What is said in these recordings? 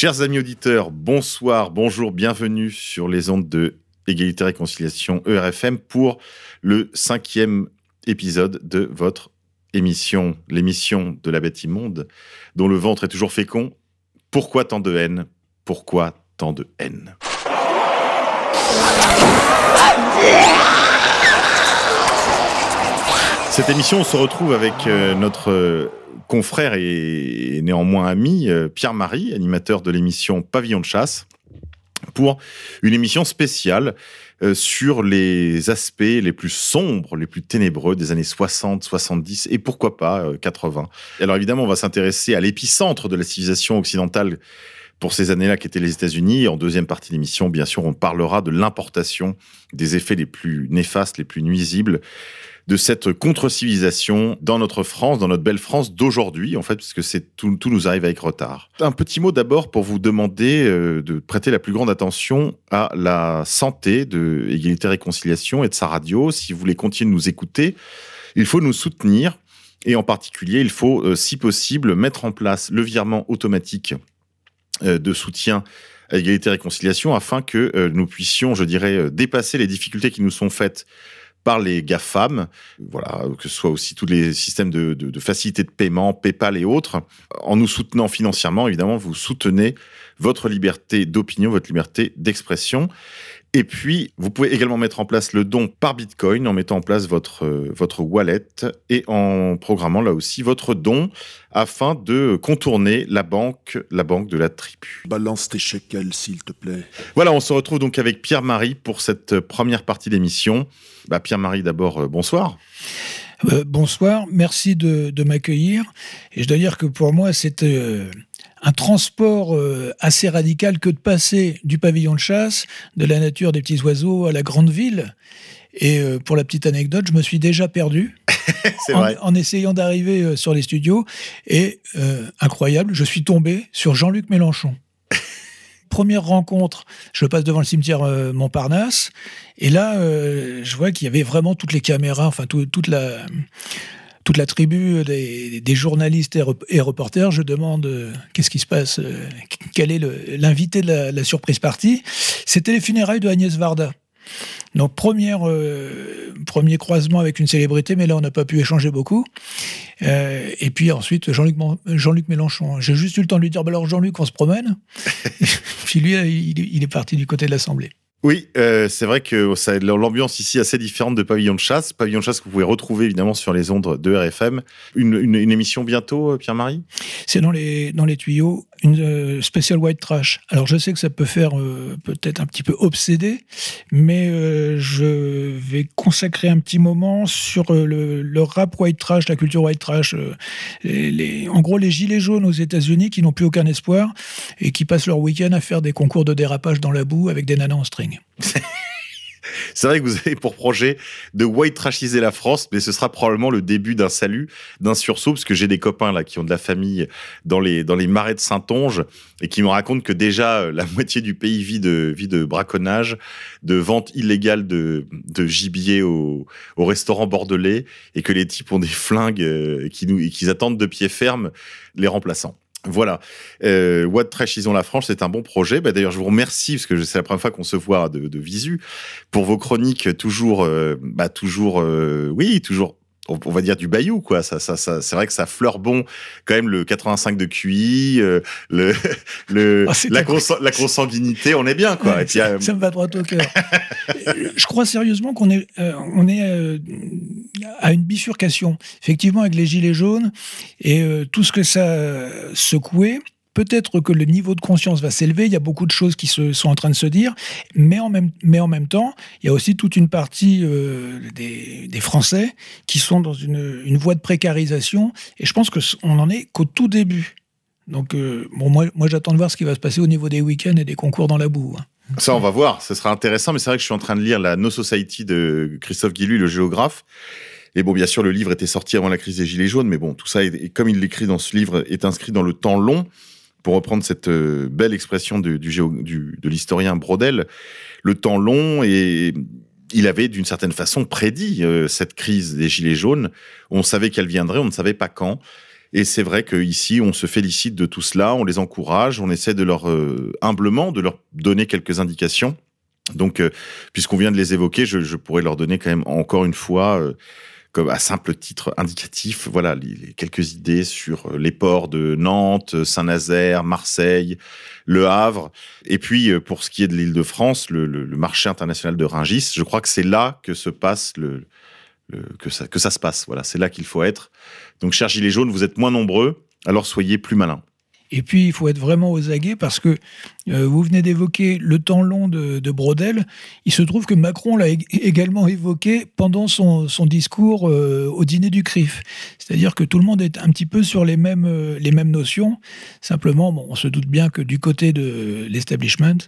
Chers amis auditeurs, bonsoir, bonjour, bienvenue sur les ondes de Égalité Réconciliation ERFM pour le cinquième épisode de votre émission, l'émission de la bête immonde, dont le ventre est toujours fécond. Pourquoi tant de haine? Pourquoi tant de haine? Cette émission, on se retrouve avec euh, notre confrère et néanmoins ami, euh, Pierre-Marie, animateur de l'émission Pavillon de chasse, pour une émission spéciale euh, sur les aspects les plus sombres, les plus ténébreux des années 60, 70 et pourquoi pas euh, 80. Alors évidemment, on va s'intéresser à l'épicentre de la civilisation occidentale pour ces années-là qui étaient les États-Unis. En deuxième partie de l'émission, bien sûr, on parlera de l'importation des effets les plus néfastes, les plus nuisibles de cette contre-civilisation dans notre France, dans notre belle France d'aujourd'hui, en fait, c'est tout, nous arrive avec retard. Un petit mot d'abord pour vous demander euh, de prêter la plus grande attention à la santé de Égalité Réconciliation et de sa radio. Si vous voulez continuer de nous écouter, il faut nous soutenir. Et en particulier, il faut, euh, si possible, mettre en place le virement automatique euh, de soutien à Égalité Réconciliation afin que nous puissions, je dirais, dépasser les difficultés qui nous sont faites par les GAFAM, voilà, que ce soit aussi tous les systèmes de, de, de facilité de paiement, PayPal et autres. En nous soutenant financièrement, évidemment, vous soutenez votre liberté d'opinion, votre liberté d'expression. Et puis, vous pouvez également mettre en place le don par Bitcoin en mettant en place votre, votre wallet et en programmant là aussi votre don afin de contourner la banque, la banque de la tribu. Balance tes shekels, s'il te plaît. Voilà, on se retrouve donc avec Pierre-Marie pour cette première partie d'émission. Bah, Pierre-Marie, d'abord, euh, bonsoir. Euh, bonsoir, merci de, de m'accueillir. Et je dois dire que pour moi, c'est euh, un transport euh, assez radical que de passer du pavillon de chasse, de la nature des petits oiseaux à la grande ville. Et pour la petite anecdote, je me suis déjà perdu en, essayant d'arriver sur les studios. Et incroyable, je suis tombé sur Jean-Luc Mélenchon. Première rencontre, je passe devant le cimetière euh, Montparnasse, et là, euh, je vois qu'il y avait vraiment toutes les caméras, enfin tout- toute la toute la tribu des, journalistes et, rep- et reporters. Je demande euh, qu'est-ce qui se passe, quel est l'invité de la, la surprise partie. C'était les funérailles de Agnès Varda. Donc première, euh, premier croisement avec une célébrité, mais là on n'a pas pu échanger beaucoup. Euh, et puis ensuite Jean-Luc Jean-Luc Mélenchon. J'ai juste eu le temps de lui dire bah alors Jean-Luc on se promène. puis lui il, il est parti du côté de l'Assemblée. Oui, euh, c'est vrai que ça, l'ambiance ici est assez différente de Pavillon de chasse. Pavillon de chasse que vous pouvez retrouver évidemment sur les ondes de RFM. Une, une, une émission bientôt, euh, Pierre-Marie? C'est dans les, dans les tuyaux, une euh, spéciale white trash. Alors je sais que ça peut faire euh, peut-être un petit peu obsédé, mais euh, je vais consacrer un petit moment sur euh, le, le rap white trash, la culture white trash. euh, les, les- en gros, les gilets jaunes aux États-Unis qui n'ont plus aucun espoir et qui passent leur week-end à faire des concours de dérapage dans la boue avec des nanas en string. C'est vrai que vous avez pour projet de white trashiser la France, mais ce sera probablement le début d'un salut, d'un sursaut, parce que j'ai des copains là qui ont de la famille dans les dans les marais de Saintonge et qui me racontent que déjà euh, la moitié du pays vit de vit de braconnage, de vente illégale de de gibier au au restaurant bordelais et que les types ont des flingues euh, qui nous et qu'ils attendent de pied ferme les remplaçants. Voilà. Euh, What Trash Isons la France, c'est un bon projet. Bah, D'ailleurs, je vous remercie parce que c'est la première fois qu'on se voit de, de visu pour vos chroniques toujours, euh, bah, toujours, euh, oui, toujours. On va dire du bayou, quoi. Ça, ça, ça, c'est vrai que ça fleure bon, quand même, le 85 de QI, euh, le, le, Ah, la, la consanguinité, on est bien, quoi. Ouais, Et puis, ça, euh, ça me va droit au cœur. je crois sérieusement qu'on est, euh, on est à une bifurcation. Effectivement, avec les gilets jaunes et tout ce que ça secouait, peut-être que le niveau de conscience va s'élever. Il y a beaucoup de choses qui sont en train de se dire, mais en même, mais en même temps, il y a aussi toute une partie euh, des, Français qui sont dans une, voie de précarisation. Et je pense qu'on n'en est qu'au tout début. Donc, euh, bon, moi, moi j'attends de voir ce qui va se passer au niveau des week-ends et des concours dans la boue. Hein. Ça, on va voir. Ce sera intéressant, mais c'est vrai que je suis en train de lire la No Society de Christophe Guilluy, le géographe. Et bon, bien sûr, le livre était sorti avant la crise des Gilets jaunes, mais bon, tout ça, comme il l'écrit dans ce livre, est inscrit dans le temps long. Pour reprendre cette euh, belle expression du, du, de l'historien Brodel, le temps long et il avait d'une certaine façon prédit euh, cette crise des Gilets jaunes. On savait qu'elle viendrait, on ne savait pas quand. Et c'est vrai qu'ici, on se félicite de tout cela, on les encourage, on essaie de leur, euh, humblement, de leur donner quelques indications. Donc, puisqu'on vient de les évoquer, je, pourrais leur donner quand même encore une fois comme à simple titre indicatif, voilà, les, quelques idées sur euh, les ports de Nantes, Saint-Nazaire, Marseille, Le Havre. Et puis, euh, pour ce qui est de l'île de France, le, marché international de Ringis, je crois que c'est là que se passe le, que, ça, que ça se passe. Voilà, c'est là qu'il faut être. Donc, chers Gilets jaunes, vous êtes moins nombreux, alors soyez plus malins. Et puis, il faut être vraiment aux aguets parce que euh, vous venez d'évoquer le temps long de, de, Brodel. Il se trouve que Macron l'a également évoqué pendant son, son discours euh, au dîner du CRIF. C'est-à-dire que tout le monde est un petit peu sur les mêmes, euh, les mêmes notions. Simplement, bon, on se doute bien que du côté de l'establishment,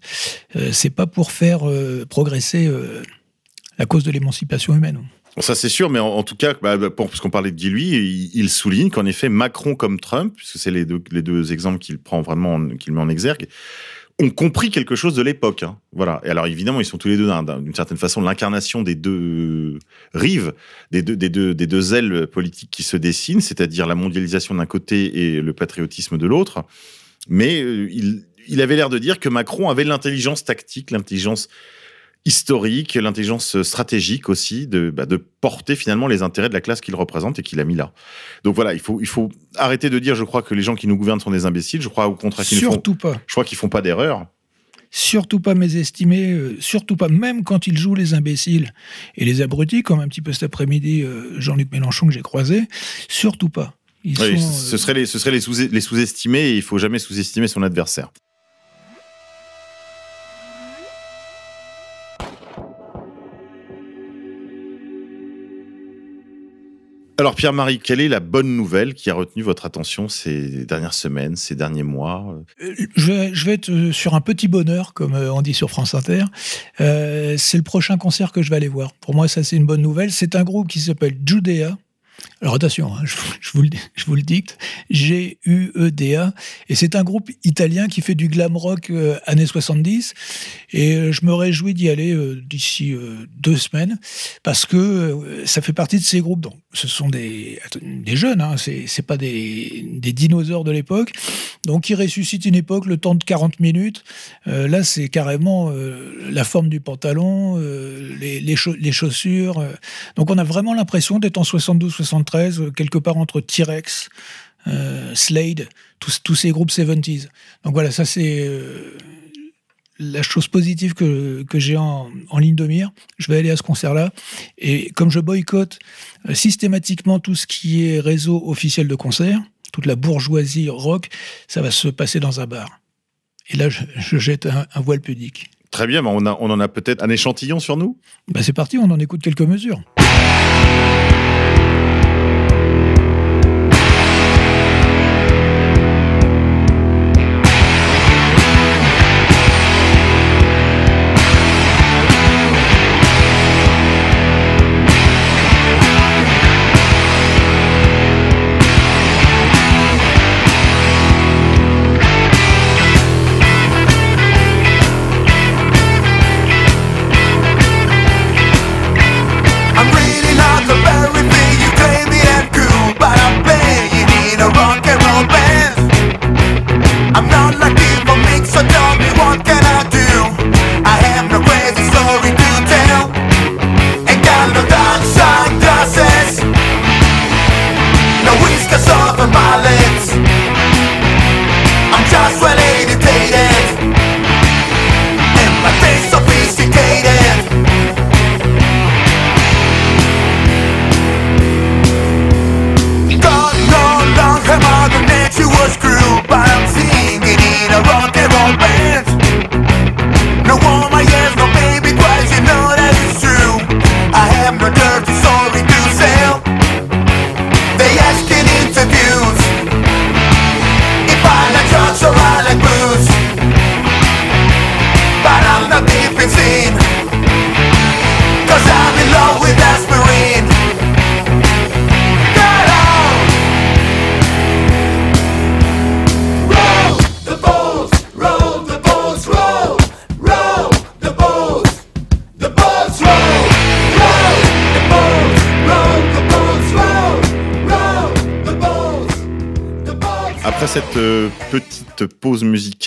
euh, c'est pas pour faire euh, progresser la cause de l'émancipation humaine. Ça c'est sûr, mais en, tout cas, bah, puisqu'on parlait de Guy, lui, il, souligne qu'en effet, Macron comme Trump, puisque c'est les deux, les deux exemples qu'il prend vraiment, qu'il met en exergue, ont compris quelque chose de l'époque. Hein. Voilà. Et alors évidemment, ils sont tous les deux d'une certaine façon l'incarnation des deux rives, des deux, des deux, des deux ailes politiques qui se dessinent, c'est-à-dire la mondialisation d'un côté et le patriotisme de l'autre. Mais euh, il, il avait l'air de dire que Macron avait l'intelligence tactique, l'intelligence historique, l'intelligence stratégique aussi de, bah, de porter finalement les intérêts de la classe qu'il représente et qu'il a mis là. Donc voilà, il faut, il faut arrêter de dire, je crois que les gens qui nous gouvernent sont des imbéciles. Je crois au contraire qu'ils surtout font, pas. Je crois qu'ils font pas d'erreur. Surtout pas mésestimés, euh, surtout pas, même quand ils jouent les imbéciles et les abrutis, comme un petit peu cet après-midi euh, Jean-Luc Mélenchon que j'ai croisé, surtout pas. Ils oui, sont, ce, euh... serait les, ce serait les sous-estimer sous et il faut jamais sous-estimer son adversaire. Alors Pierre-Marie, quelle est la bonne nouvelle qui a retenu votre attention ces dernières semaines, ces derniers mois? Euh, je, vais, être sur un petit bonheur, comme on dit sur France Inter. Euh, c'est le prochain concert que je vais aller voir. Pour moi, ça c'est une bonne nouvelle. C'est un groupe qui s'appelle Judea. Alors attention, hein, je, vous le, dicte, G-U-E-D-A, et c'est un groupe italien qui fait du glam rock euh, années 70, et euh, je me réjouis d'y aller euh, d'ici euh, deux semaines, parce que ça fait partie de ces groupes, donc ce sont des, des jeunes, hein, c'est pas des, dinosaures de l'époque, donc ils ressuscitent une époque, le temps de 40 minutes, là c'est carrément la forme du pantalon, les, les, cha les, chaussures, donc on a vraiment l'impression d'être en 72 73, quelque part entre T-Rex, euh, Slade, tous, tous, ces groupes 70s. Donc voilà, ça c'est euh, la chose positive que, que j'ai en, en, ligne de mire. Je vais aller à ce concert-là. Et comme je boycotte euh, systématiquement tout ce qui est réseau officiel de concert, toute la bourgeoisie rock, ça va se passer dans un bar. Et là, je, je jette un, un, voile pudique. Très bien, on, a, on en a peut-être un échantillon sur nous? Bah C'est parti, on en écoute quelques mesures.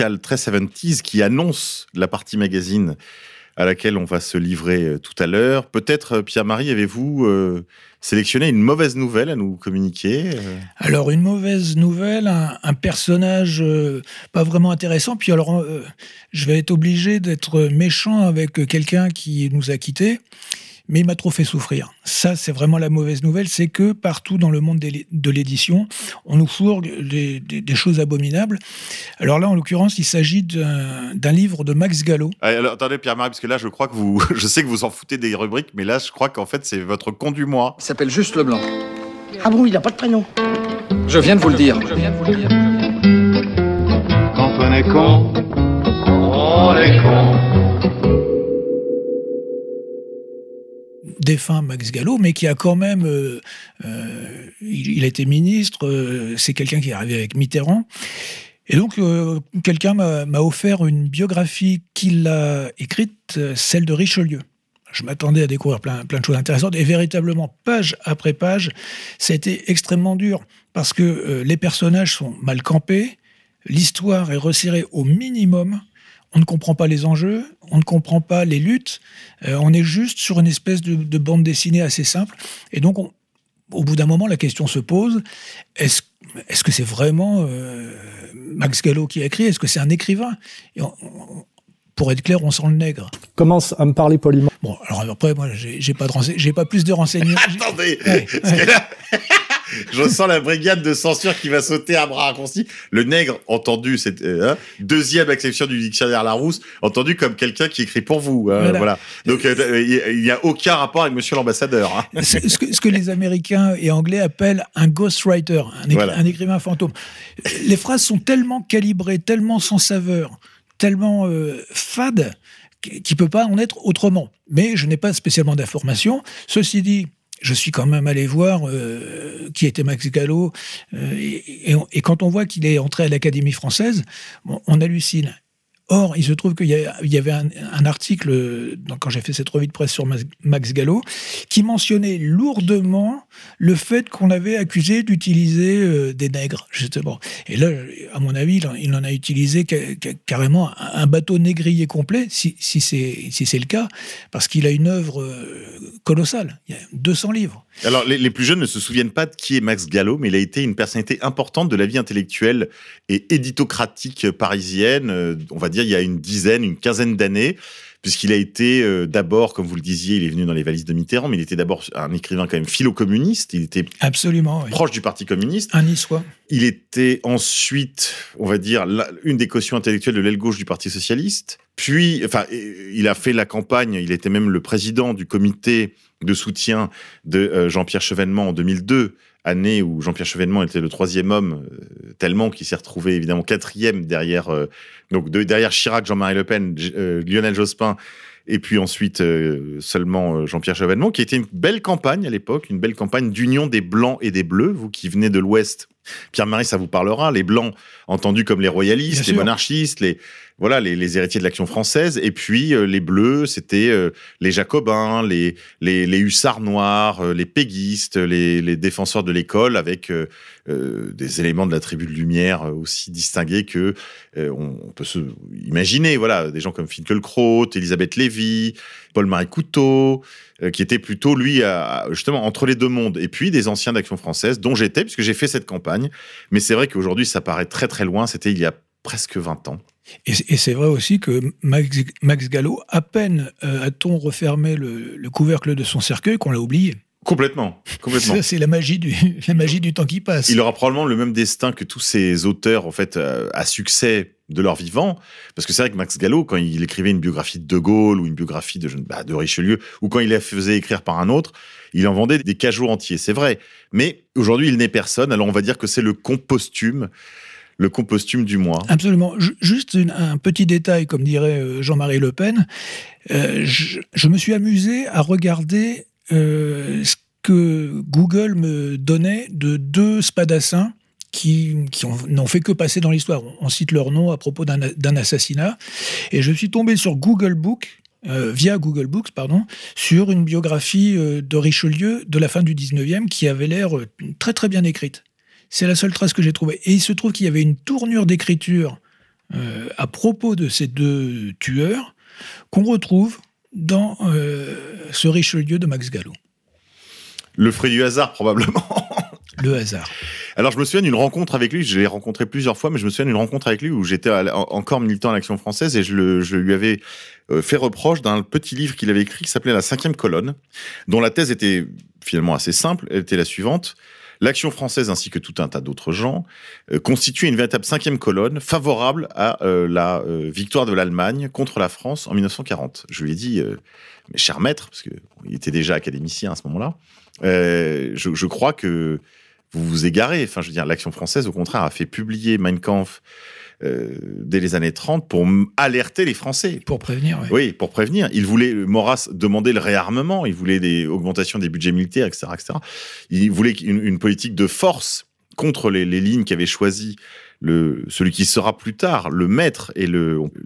Musicale très 70s qui annonce la partie magazine à laquelle on va se livrer euh, tout à l'heure, peut-être, euh, Pierre-Marie, avez-vous euh, sélectionné une mauvaise nouvelle à nous communiquer Alors, une mauvaise nouvelle, un, personnage pas vraiment intéressant. Puis alors, je vais être obligé d'être méchant avec quelqu'un qui nous a quittés, mais il m'a trop fait souffrir. Ça, c'est vraiment la mauvaise nouvelle, c'est que partout dans le monde de l'édition, on nous fourgue des, des- des choses abominables. Alors là, en l'occurrence, il s'agit d'un livre de Max Gallo. Ah, alors, attendez, Pierre-Marie, parce que là, je crois que vous, je sais que vous en foutez des rubriques, mais là, je crois qu'en fait, c'est votre con du mois. Il s'appelle juste Leblanc. Ah bon, il n'a pas de prénom Je viens de vous le dire. Quand on est con, on est con. Défunt Max Gallo, mais qui a quand même, euh, euh, il, a été ministre, euh, c'est quelqu'un qui est arrivé avec Mitterrand. Et donc, quelqu'un m'a offert une biographie qu'il a écrite, celle de Richelieu. Je m'attendais à découvrir plein, plein de choses intéressantes. Et véritablement, page après page, ça a été extrêmement dur parce que les personnages sont mal campés, l'histoire est resserrée au minimum, on ne comprend pas les enjeux, on ne comprend pas les luttes, euh, on est juste sur une espèce de, de bande dessinée assez simple. Et donc, on- au bout d'un moment, la question se pose est-ce que c'est vraiment euh, Max Gallo qui a écrit? Est-ce que c'est un écrivain? Et on- on- Pour être clair, on sent le nègre. Commence à me parler poliment. Bon, alors après, moi, j'ai pas de rense- j'ai pas plus de renseignements. Attendez, Ouais, parce que là, je sens la brigade de censure qui va sauter à bras raccourcis. Le nègre, entendu, c'est euh, hein, deuxième exception du dictionnaire Larousse, entendu comme quelqu'un qui écrit pour vous. hein, Voilà. voilà. Donc, euh, il n'y a aucun rapport avec Monsieur l'ambassadeur. hein. Ce que, ce que les Américains et Anglais appellent un ghostwriter, un, écri- Voilà. un écrivain fantôme. Les phrases sont tellement calibrées, tellement sans saveur, tellement euh, fades qu'il ne peut pas en être autrement. Mais je n'ai pas spécialement d'informations. Ceci dit, je suis quand même allé voir euh, qui était Max Gallo, euh, et, quand on voit qu'il est entré à l'Académie française, on hallucine. Or, il se trouve qu'il y, avait un, article, quand j'ai fait cette revue de presse sur Max, Gallo, qui mentionnait lourdement le fait qu'on avait accusé d'utiliser euh, des nègres, justement. Et là, à mon avis, il en, a utilisé ca- ca- carrément un, bateau négrier complet, si, si c'est si c'est le cas, parce qu'il a une œuvre euh, colossale. Il y a 200 livres. Alors, les, les plus jeunes ne se souviennent pas de qui est Max Gallo, mais il a été une personnalité importante de la vie intellectuelle et éditocratique parisienne, euh, on va dire il y a une dizaine, une quinzaine d'années, puisqu'il a été euh, d'abord, comme vous le disiez, il est venu dans les valises de Mitterrand, mais il était d'abord un écrivain quand même philo-communiste, il était Absolument. oui. proche du Parti communiste. Un niçois. Il était ensuite, on va dire, la- une des cautions intellectuelles de l'aile gauche du Parti socialiste. Puis, enfin, il a fait la campagne. Il était même le président du comité de soutien de euh, Jean-Pierre Chevènement en 2002, année où Jean-Pierre Chevènement était le troisième homme, euh, tellement qu'il s'est retrouvé évidemment quatrième derrière, euh, donc de- derrière Chirac, Jean-Marie Le Pen, euh, Lionel Jospin. Et puis ensuite seulement Jean-Pierre Chevènement, qui était une belle campagne à l'époque, une belle campagne d'union des blancs et des bleus. Vous qui venez de l'Ouest, Pierre-Marie, ça vous parlera. Les blancs, entendus comme les royalistes, Bien les sûr. monarchistes, les voilà, les, les héritiers de l'action française. Et puis euh, les bleus, c'était euh, les jacobins, les, les, les hussards noirs, euh, les péguistes, les, les défenseurs de l'école, avec euh, euh, des éléments de la tribu de Lumière euh, aussi distingués que euh, on, on peut se imaginer. Voilà, des gens comme Finkielkraut, Elisabeth Lévy, Paul-Marie Couteau, euh, qui était plutôt lui justement entre les deux mondes. Et puis des anciens d'Action française, dont j'étais puisque j'ai fait cette campagne. Mais c'est vrai qu'aujourd'hui, ça paraît très très loin. C'était il y a presque 20 ans. Et, c'est vrai aussi que Max, Gallo, à peine euh, a-t-on refermé le couvercle de son cercueil qu'on l'a oublié? Complètement, complètement. C'est la magie du, la magie du temps qui passe. Il aura probablement le même destin que tous ces auteurs en fait euh, à succès de leur vivant, parce que c'est vrai que Max Gallo, quand il écrivait une biographie de De Gaulle ou une biographie de, bah, de Richelieu, ou quand il la faisait écrire par un autre, il en vendait des cajots entiers, c'est vrai. Mais aujourd'hui, il n'est personne, alors on va dire que c'est le compostume, le compostume du mois. Absolument. Ju- Juste un petit détail, comme dirait euh, Jean-Marie Le Pen. Euh, je, je me suis amusé à regarder ce que Google me donnait de deux spadassins qui, qui ont- n'ont fait que passer dans l'histoire. On, cite leur nom à propos d'un assassinat. Et je suis tombé sur Google Book, euh, via Google Books, pardon, sur une biographie euh, de Richelieu de la fin du 19e qui avait l'air euh, très très bien écrite. C'est la seule trace que j'ai trouvée. Et il se trouve qu'il y avait une tournure d'écriture euh, à propos de ces deux tueurs qu'on retrouve dans euh, ce Richelieu de Max Gallo. Le fruit du hasard, probablement. Le hasard. Alors, je me souviens d'une rencontre avec lui. Je l'ai rencontré plusieurs fois, mais je me souviens d'une rencontre avec lui où j'étais encore militant à l'Action française et je, le- je lui avais euh, fait reproche d'un petit livre qu'il avait écrit qui s'appelait La cinquième colonne, dont la thèse était finalement assez simple. Elle était la suivante. L'Action française ainsi que tout un tas d'autres gens euh, une véritable cinquième colonne favorable à euh, la euh, victoire de l'Allemagne contre la France en 1940. Je lui ai dit, euh, mes chers maîtres, parce qu'il était déjà académicien à ce moment-là, je, je crois que vous vous égarez. Enfin, je veux dire, l'Action française, au contraire, a fait publier Mein Kampf euh, dès les années 30 pour alerter les Français. Pour prévenir, oui. Oui, pour prévenir. Il voulait, Maurras demandait le réarmement, il voulait des augmentations des budgets militaires, etc. etc. Il voulait une, une politique de force contre les, les lignes qu'avait choisi le, celui qui sera plus tard le maître et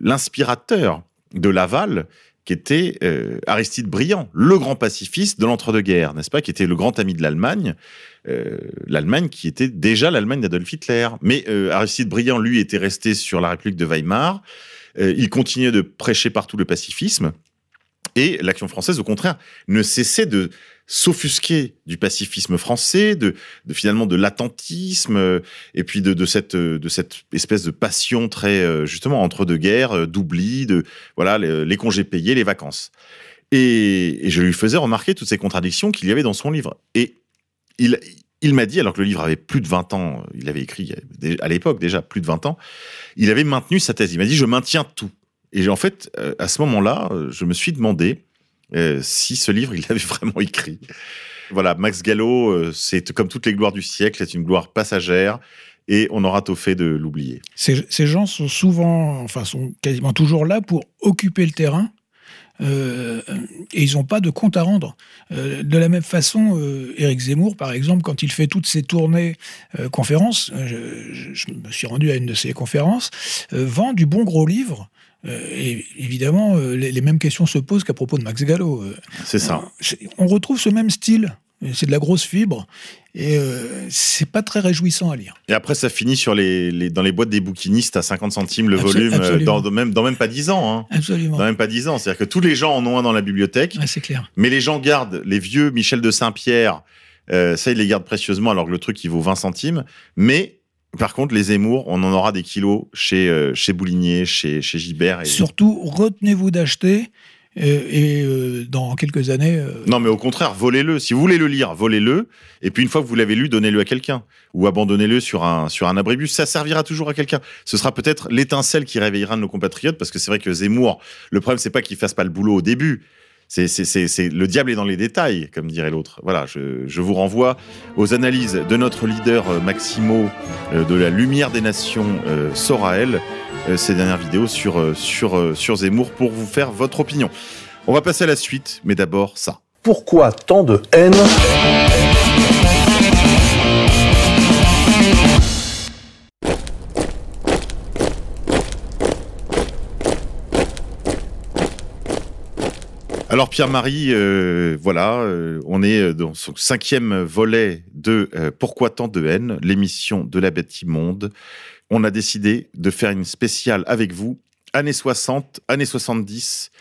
l'inspirateur de Laval, qui était euh, Aristide Briand, le grand pacifiste de l'entre-deux-guerres, n'est-ce pas, qui était le grand ami de l'Allemagne, euh, l'Allemagne qui était déjà l'Allemagne d'Adolf Hitler. Mais euh, Aristide Briand, lui, était resté sur la République de Weimar. Il continuait de prêcher partout le pacifisme. Et l'action française, au contraire, ne cessait de s'offusquer du pacifisme français, de, finalement de l'attentisme, euh, et puis de, de cette euh, de cette espèce de passion très euh, justement entre deux guerres, d'oubli, de voilà les, congés payés, les vacances. Et, et je lui faisais remarquer toutes ces contradictions qu'il y avait dans son livre. Et il il m'a dit, alors que le livre avait plus de 20 ans, il avait écrit à l'époque déjà plus de 20 ans, il avait maintenu sa thèse. Il m'a dit, je maintiens tout. Et en fait, euh, à ce moment-là, euh, je me suis demandé euh, si ce livre, il l'avait vraiment écrit. Voilà, Max Gallo, c'est comme toutes les gloires du siècle, c'est une gloire passagère et on aura tôt fait de l'oublier. Ces, gens sont souvent, enfin, sont quasiment toujours là pour occuper le terrain. et ils n'ont pas de compte à rendre. De la même façon, euh, Éric Zemmour, par exemple, quand il fait toutes ses tournées conférences, je, je- me suis rendu à une de ces conférences, vend du bon gros livre. Euh, évidemment, euh, les, les mêmes questions se posent qu'à propos de Max Gallo. Euh, C'est ça. On retrouve ce même style. C'est de la grosse fibre. Et c'est pas très réjouissant à lire. Et après, ça finit sur les, les- dans les boîtes des bouquinistes à 50 centimes le Absol- volume, dans, dans même, dans même pas 10 ans. Hein. Absolument. Dans même pas 10 ans. C'est-à-dire que tous les gens en ont un dans la bibliothèque. Ouais, c'est clair. Mais les gens gardent les vieux Michel de Saint-Pierre, ça ils les gardent précieusement alors que le truc il vaut 20 centimes. Mais par contre les Zemmour, on en aura des kilos chez euh, chez Boulinier, chez chez Gibert. Et... Surtout, retenez-vous d'acheter. euh, et euh, dans quelques années, euh, Non mais au contraire, volez-le. Si vous voulez le lire, volez-le. Et puis une fois que vous l'avez lu, donnez-le à quelqu'un ou abandonnez-le sur un sur un abribus. Ça servira toujours à quelqu'un. Ce sera peut-être l'étincelle qui réveillera nos compatriotes parce que c'est vrai que Zemmour, le problème c'est pas qu'il fasse pas le boulot au début. C'est, le diable est dans les détails, comme dirait l'autre. Voilà, je, je vous renvoie aux analyses de notre leader euh, Maximo euh, de la Lumière des Nations, euh, Soraël, euh, ces dernières vidéos sur, sur, sur Zemmour pour vous faire votre opinion. On va passer à la suite, mais d'abord ça. Pourquoi tant de haine Alors Pierre-Marie, euh, voilà, euh, on est dans son cinquième volet de euh, Pourquoi tant de haine, l'émission de la bête immonde. On a décidé de faire une spéciale avec vous, années 60, années 70,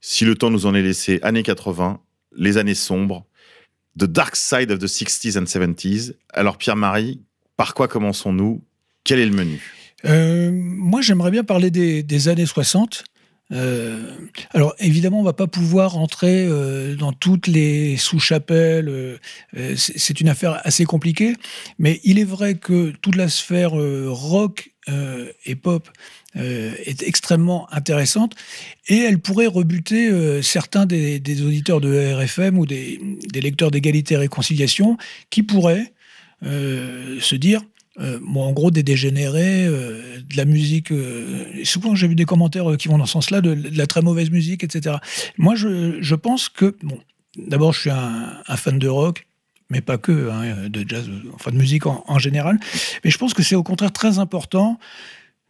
si le temps nous en est laissé, années 80, les années sombres, The Dark Side of the 60s and 70s. Alors Pierre-Marie, par quoi commençons-nous? Quel est le menu? Moi, j'aimerais bien parler des, des années 60. Euh, alors évidemment, on va pas pouvoir entrer euh, dans toutes les sous-chapelles. euh, c'est une affaire assez compliquée, mais il est vrai que toute la sphère rock et pop est extrêmement intéressante et elle pourrait rebuter certains des, auditeurs de RFM ou des, des lecteurs d'égalité et réconciliation qui pourraient se dire euh, en gros, des dégénérés, euh, de la musique. euh, souvent, j'ai vu des commentaires qui vont dans ce sens-là, de, la très mauvaise musique, etc. Moi, je, je pense que, bon, d'abord, je suis un, fan de rock, mais pas que, hein, de jazz, enfin de musique en, général. Mais je pense que c'est au contraire très important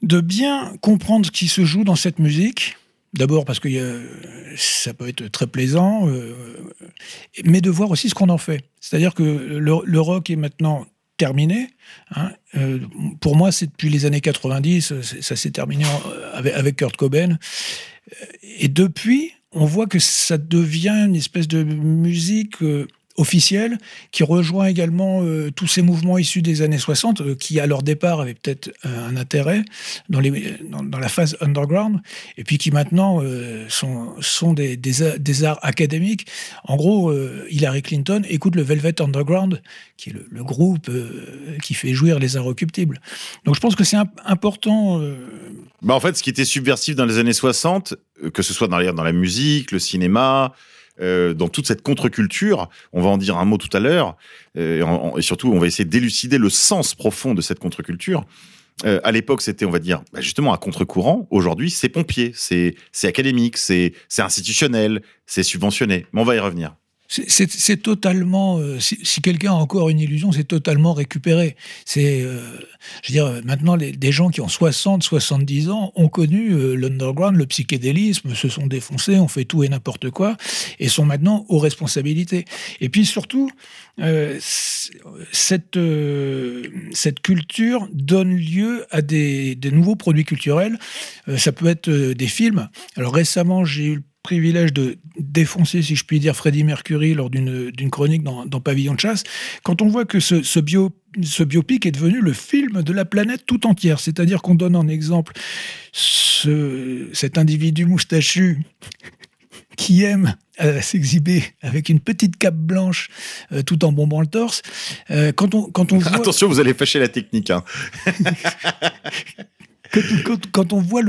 de bien comprendre ce qui se joue dans cette musique. D'abord parce que ça peut être très plaisant, mais de voir aussi ce qu'on en fait. C'est-à-dire que le rock est maintenant terminé. hein. Euh, pour moi, c'est depuis les années 90, c'est- ça s'est terminé en- avec, avec Kurt Cobain. Euh, Et depuis, on voit que ça devient une espèce de musique euh, officielle qui rejoint également euh, tous ces mouvements issus des années 60 euh, qui, à leur départ, avaient peut-être euh, un intérêt dans, la phase underground et puis qui maintenant sont, des, arts académiques. En gros, Hillary Clinton écoute le Velvet Underground, qui est le, groupe qui fait jouir les inrecuptibles. Donc je pense que c'est imp- important. Bah en fait, ce qui était subversif dans les années 60, euh, que ce soit dans la musique, le cinéma, euh, dans toute cette contre-culture, on va en dire un mot tout à l'heure, euh, et, surtout, on va essayer d'élucider le sens profond de cette contre-culture. Euh, à l'époque, c'était, on va dire, bah, justement un contre-courant. Aujourd'hui, c'est pompier, c'est académique, c'est institutionnel, c'est subventionné. Mais on va y revenir. C'est- totalement. euh, si quelqu'un a encore une illusion, c'est totalement récupéré. C'est, euh, je veux dire, maintenant, des gens qui ont 60, 70 ans ont connu euh, l'underground, le psychédélisme, se sont défoncés, ont fait tout et n'importe quoi, et sont maintenant aux responsabilités. Et puis surtout, cette, culture donne lieu à des, nouveaux produits culturels. Ça peut être des films. Alors récemment, j'ai eu privilège de défoncer, si je puis dire, Freddie Mercury lors d'une chronique dans, dans Pavillon de chasse. Quand on voit que ce, ce, bio, ce biopic est devenu le film de la planète tout entière, c'est-à-dire qu'on donne en exemple ce, cet individu moustachu qui aime euh, s'exhiber avec une petite cape blanche euh, tout en bombant le torse. Euh, quand on, quand on voit... Attention, vous allez fâcher la technique. Hein. quand, on voit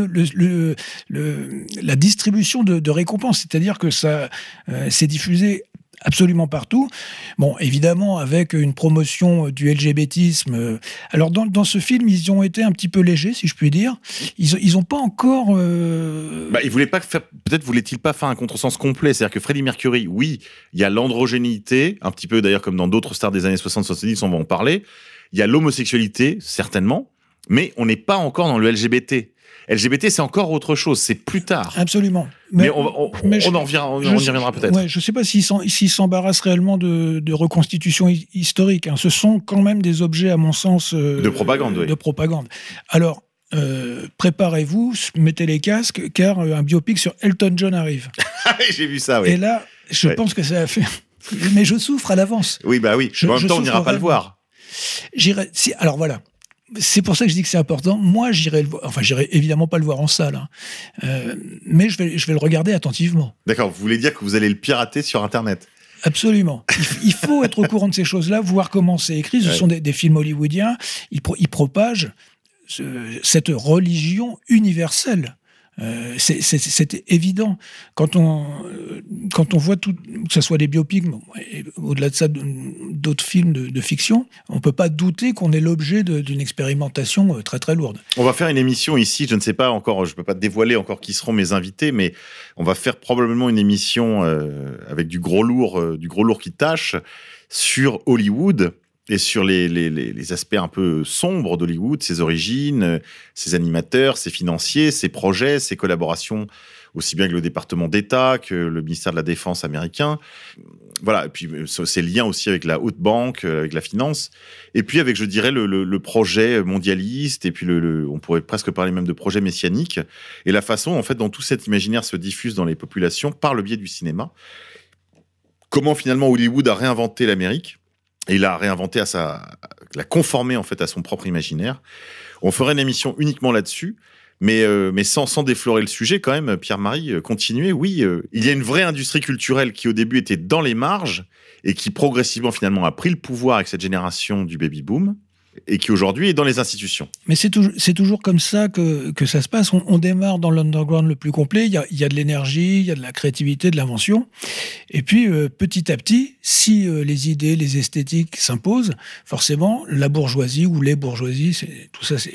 la distribution de, récompenses, c'est-à-dire que ça euh, s'est diffusé absolument partout. Bon, évidemment, avec une promotion du LGBTisme. euh, Alors, dans, ce film, ils ont été un petit peu légers, si je puis dire. Ils ils pas encore... euh, Bah, il voulait pas peut-être voulait-il pas faire un contresens complet. C'est-à-dire que Freddie Mercury, oui, il y a l'androgénéité, un petit peu d'ailleurs comme dans d'autres stars des années 60-70, on va en parler. Il y a l'homosexualité, certainement, mais on n'est pas encore dans le LGBT. LGBT, c'est encore autre chose, c'est plus tard. Absolument. Mais, on, on, mais on je- en reviendra, on, peut-être. Ouais, je ne sais pas s'ils s'en- s'ils s'embarrassent réellement de, de reconstitution hi- historique. hein. Ce sont quand même des objets, à mon sens, euh, De propagande, oui. De propagande. Alors, euh, préparez-vous, mettez les casques, car euh, un biopic sur Elton John arrive. J'ai vu ça, oui. Et là, je Ouais. pense que ça va faire. Mais je souffre à l'avance. Oui, bah oui. Je- en même temps, on n'ira pas le voir. J'irai. Si, alors voilà. C'est pour ça que je dis que c'est important. Moi, j'irai le voir. Enfin, j'irai évidemment pas le voir en salle, hein. Euh, mais je vais, je vais le regarder attentivement. D'accord, vous voulez dire que vous allez le pirater sur Internet? Absolument. Il, faut être au courant de ces choses-là, voir comment c'est écrit. Ce Ouais. sont des, des films hollywoodiens. Ils, pro- ils propagent ce- cette religion universelle. Euh, c'est- évident. Quand on, euh, quand on voit tout, que ce soit des biopics, au-delà de ça, d'autres films de, fiction, on peut pas douter qu'on est l'objet d'une expérimentation euh, très très lourde. On va faire une émission ici, je ne sais pas encore, je peux pas dévoiler encore qui seront mes invités, mais on va faire probablement une émission avec du gros lourd, du gros lourd qui tâche sur Hollywood et sur les, les, les, aspects un peu sombres d'Hollywood, ses origines, ses animateurs, ses financiers, ses projets, ses collaborations, aussi bien que le département d'État, que le ministère de la Défense américain. Voilà, et puis euh, ses liens aussi avec la haute banque, euh, avec la finance. Et puis avec, je dirais, le, le, le projet mondialiste, et puis le, le- on pourrait presque parler même de projet messianique, et la façon, en fait, dont tout cet imaginaire se diffuse dans les populations par le biais du cinéma. Comment finalement Hollywood a réinventé l'Amérique, il a réinventé à sa, l'a conformé en fait à son propre imaginaire. On ferait une émission uniquement là-dessus. Mais, euh, mais sans, sans déflorer le sujet, quand même, Pierre-Marie, euh, continuez. Oui, euh, il y a une vraie industrie culturelle qui, au début, était dans les marges et qui, progressivement, finalement, a pris le pouvoir avec cette génération du baby-boom et qui, aujourd'hui, est dans les institutions. Mais c'est toujours, comme ça que, ça se passe. On, démarre dans l'underground le plus complet. Il y a, de l'énergie, il y a de la créativité, de l'invention. Et puis, euh, petit à petit, si euh, les idées, les esthétiques s'imposent, forcément, la bourgeoisie ou les bourgeoisies, tout ça, c'est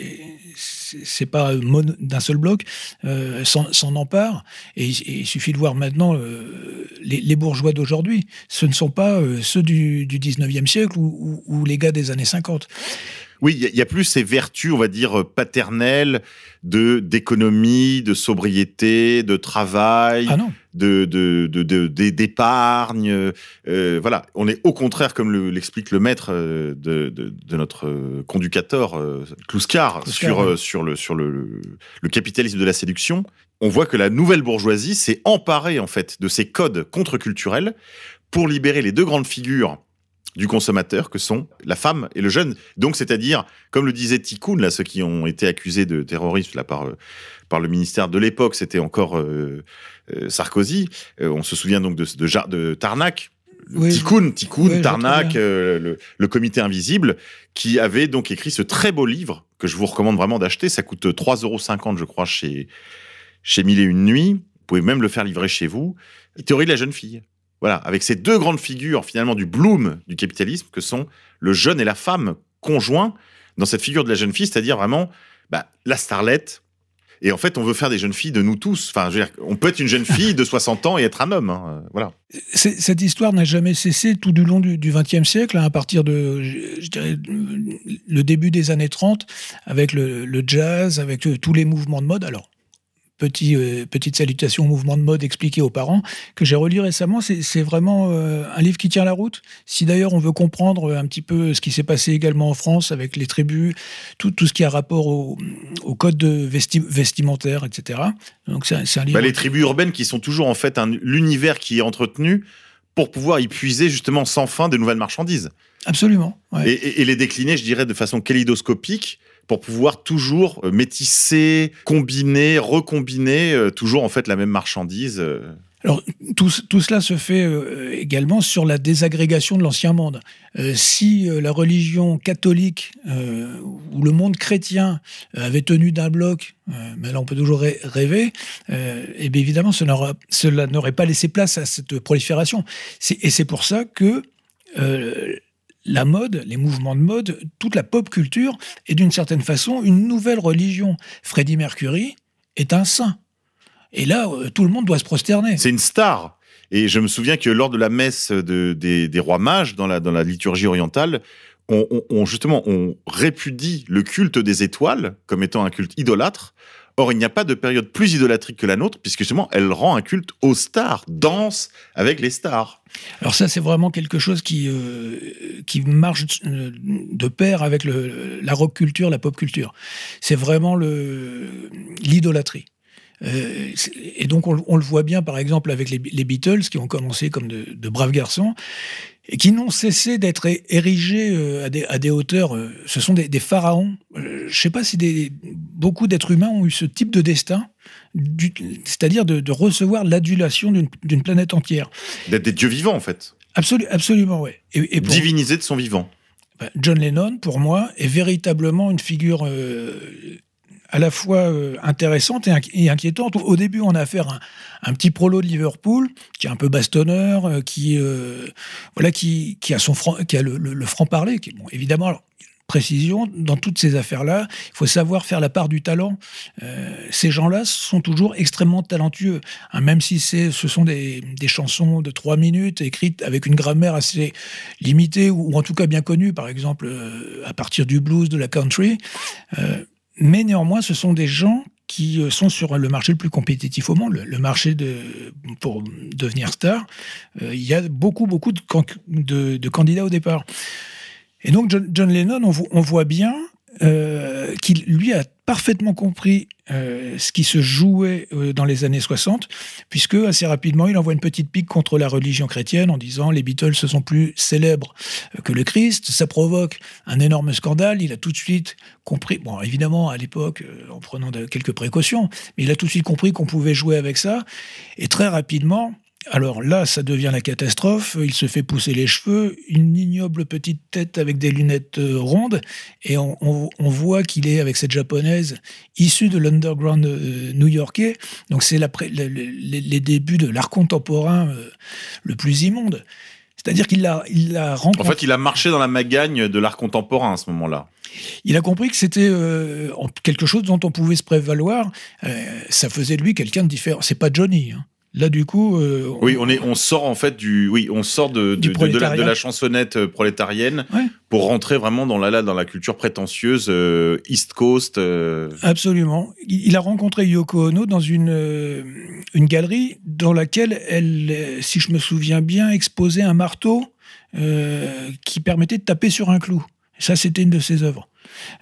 c'est pas d'un seul bloc, euh, s'en empare. Et, il- suffit de voir maintenant euh, les, bourgeois d'aujourd'hui. Ce ne sont pas euh, ceux du, du 19e siècle ou, les gars des années 50. Oui, il y y, a plus ces vertus, on va dire, paternelles de d'économie, de sobriété, de travail, Ah de de de- de- euh, voilà, on est au contraire, comme le- l'explique le maître euh, de, de, de notre euh, conducateur euh, Kluskar, sur oui. euh, sur le sur le, le capitalisme de la séduction. On voit que la nouvelle bourgeoisie s'est emparée en fait de ces codes contre-culturels pour libérer les deux grandes figures du consommateur que sont la femme et le jeune. Donc, c'est-à-dire, comme le disait Tikkun, là, ceux qui ont été accusés de terrorisme là, par, par le ministère de l'époque, c'était encore euh, euh, Sarkozy. Euh, on se souvient donc de, de, de Tarnac. Oui. Tikkun, Oui, Tarnac, euh, le, le comité invisible, qui avait donc écrit ce très beau livre que je vous recommande vraiment d'acheter. Ça coûte 3,50 euros, je crois, chez, chez Mille et Une Nuits. Vous pouvez même le faire livrer chez vous. Théorie de la jeune fille. Voilà, avec ces deux grandes figures finalement du bloom du capitalisme que sont le jeune et la femme conjoints dans cette figure de la jeune fille, c'est-à-dire vraiment bah, la starlette. Et en fait, on veut faire des jeunes filles de nous tous. Enfin, je veux dire, on peut être une jeune fille de 60 ans et être un homme. hein. Voilà. C'est- Cette histoire n'a jamais cessé tout du long du XXe siècle, hein, à partir de, dirais, le début des années 30, avec le, le jazz, avec euh, tous les mouvements de mode. Alors, petit, euh, petite salutation au mouvement de mode expliqué aux parents, que j'ai relu récemment. C'est vraiment euh, un livre qui tient la route. Si d'ailleurs on veut comprendre un petit peu ce qui s'est passé également en France avec les tribus, tout, tout ce qui a rapport au, au code de vesti vestimentaire, etc. Donc c'est un- livre. Bah, les tribus urbaines qui sont toujours en fait un- l'univers qui est entretenu pour pouvoir y puiser justement sans fin de nouvelles marchandises. Absolument. ouais. Et, et- et les décliner, je dirais, de façon kaléidoscopique pour pouvoir toujours euh, métisser, combiner, recombiner euh, toujours en fait la même marchandise. euh. Alors, tout, tout cela se fait également sur la désagrégation de l'ancien monde. Si la religion catholique ou le monde chrétien avait tenu d'un bloc, mais là on peut toujours rê- rêver, et bien évidemment cela n'aura- cela n'aurait pas laissé place à cette prolifération. Et c'est pour ça que la mode, les mouvements de mode, toute la pop culture est d'une certaine façon une nouvelle religion. Freddie Mercury est un saint. Et là, euh, tout le monde doit se prosterner. C'est une star. Et je me souviens que lors de la messe de- des, des rois mages dans la, dans la liturgie orientale, on- justement on répudie le culte des étoiles comme étant un culte idolâtre. Or, il n'y a pas de période plus idolâtrique que la nôtre, puisque justement, elle rend un culte aux stars, danse avec les stars. Alors ça, c'est vraiment quelque chose qui, euh, qui marche euh, de pair avec la rock culture, la pop culture. C'est vraiment l'idolâtrie. Euh, et donc on, le voit bien par exemple avec les, les Beatles qui ont commencé comme de braves garçons et qui n'ont cessé d'être érigés euh, à, des, à des hauteurs. euh, ce sont des, des pharaons. Euh, je ne sais pas si des, beaucoup d'êtres humains ont eu ce type de destin, c'est-à-dire de, de recevoir l'adulation d'une- planète entière. D'être des dieux vivants, en fait. Absolu- absolument, oui. Et, et pour- Divinisés de son vivant. ben, John Lennon, pour moi, est véritablement une figure euh, à la fois euh, intéressante et, inqui- inquiétante. Au, début, on a affaire à un, un petit prolo de Liverpool, qui est un peu bastonneur, euh, qui, euh, voilà, qui, qui a, son franc, qui a le, le franc-parler. qui- Bon, évidemment, alors, précision, dans toutes ces affaires-là, il faut savoir faire la part du talent. Euh, ces gens-là sont toujours extrêmement talentueux, hein, même si ce sont des, des chansons de trois minutes écrites avec une grammaire assez limitée ou, ou en tout cas bien connue, par exemple euh, à partir du blues, de la country. Euh, mais néanmoins, ce sont des gens qui euh, sont sur le marché le plus compétitif au monde, le, marché de, pour devenir star. Euh, il y a beaucoup, beaucoup de, can- de- de candidats au départ. Et donc, John, Lennon, on voit bien euh, qu'il, lui, a parfaitement compris euh, ce qui se jouait euh, dans les années 60, puisque assez rapidement, il envoie une petite pique contre la religion chrétienne en disant les Beatles se sont plus célèbres euh, que le Christ. Ça provoque un énorme scandale. Il a tout de suite compris, bon, évidemment, à l'époque, en prenant quelques précautions, mais il a tout de suite compris qu'on pouvait jouer avec ça. Et très rapidement, alors là, ça devient la catastrophe. Il se fait pousser les cheveux, une ignoble petite tête avec des lunettes euh, rondes, et on, on- on voit qu'il est avec cette japonaise issue de l'underground euh, new-yorkais. Donc c'est le- les, les débuts de l'art contemporain euh, le plus immonde. C'est-à-dire qu'il l'a, il l'a En rencontré. fait, il a marché dans la magagne de l'art contemporain à ce moment-là. Il a compris que c'était euh, quelque chose dont on pouvait se prévaloir. Ça faisait de lui quelqu'un de différent. C'est pas Johnny. hein. Là, du coup, euh, Oui, on est, on sort en fait du, oui, on sort de, Du de, de- de la, chansonnette euh, prolétarienne Ouais. pour rentrer vraiment dans la, dans la culture prétentieuse euh, East Coast. euh, Absolument. Il a rencontré Yoko Ono dans une, une galerie dans laquelle elle, si je me souviens bien, exposait un marteau qui permettait de taper sur un clou. Ça, c'était une de ses œuvres.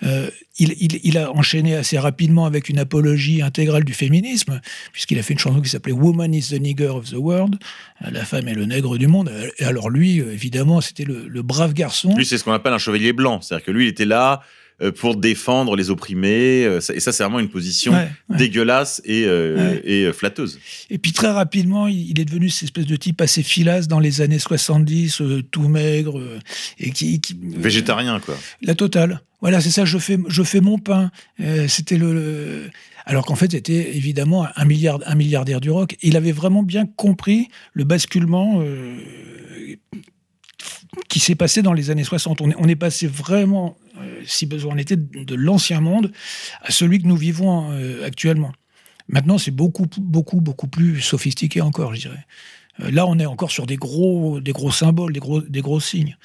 Euh, il, a enchaîné assez rapidement avec une apologie intégrale du féminisme, puisqu'il a fait une chanson qui s'appelait Woman is the nigger of the world, Euh, la femme est le nègre du monde. Et alors lui, euh, évidemment, c'était le, le brave garçon. Lui, c'est ce qu'on appelle un chevalier blanc. C'est-à-dire que lui, il était là euh, pour défendre les opprimés. euh, Et ça, c'est vraiment une position Ouais, ouais. dégueulasse et, euh, Ouais. et euh, flatteuse. Et puis très rapidement, il est devenu cette espèce de type assez filasse dans les années 70, euh, tout maigre, euh, et qui, qui- Végétarien, quoi. la totale. Voilà, c'est ça. Je fais, je fais mon pain. Euh, c'était le, le- alors qu'en fait, c'était évidemment un milliard, un milliardaire du rock. Il avait vraiment bien compris le basculement. Qui s'est passé dans les années 60. On est, passé vraiment, euh, si besoin en était, de l'ancien monde à celui que nous vivons euh, actuellement. Maintenant, c'est beaucoup, beaucoup, beaucoup plus sophistiqué encore, je dirais. Euh, là, on est encore sur des gros, des gros symboles, des gros, des gros signes.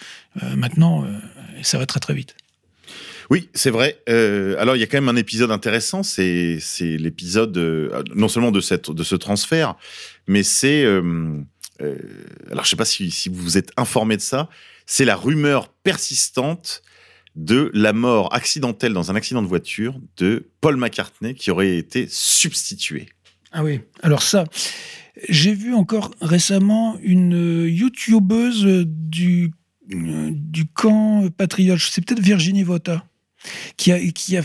Maintenant, ça va très très vite. Oui, c'est vrai. Alors, il y a quand même un épisode intéressant. C'est l'épisode non seulement de cette de ce transfert, mais c'est euh, alors je sais pas si, si vous vous êtes informé de ça. C'est la rumeur persistante de la mort accidentelle dans un accident de voiture de Paul McCartney qui aurait été substitué. Ah oui. Alors ça, j'ai vu encore récemment une youtubeuse du, euh, du camp patriote, c'est peut-être Virginie Vota, qui a, qui a,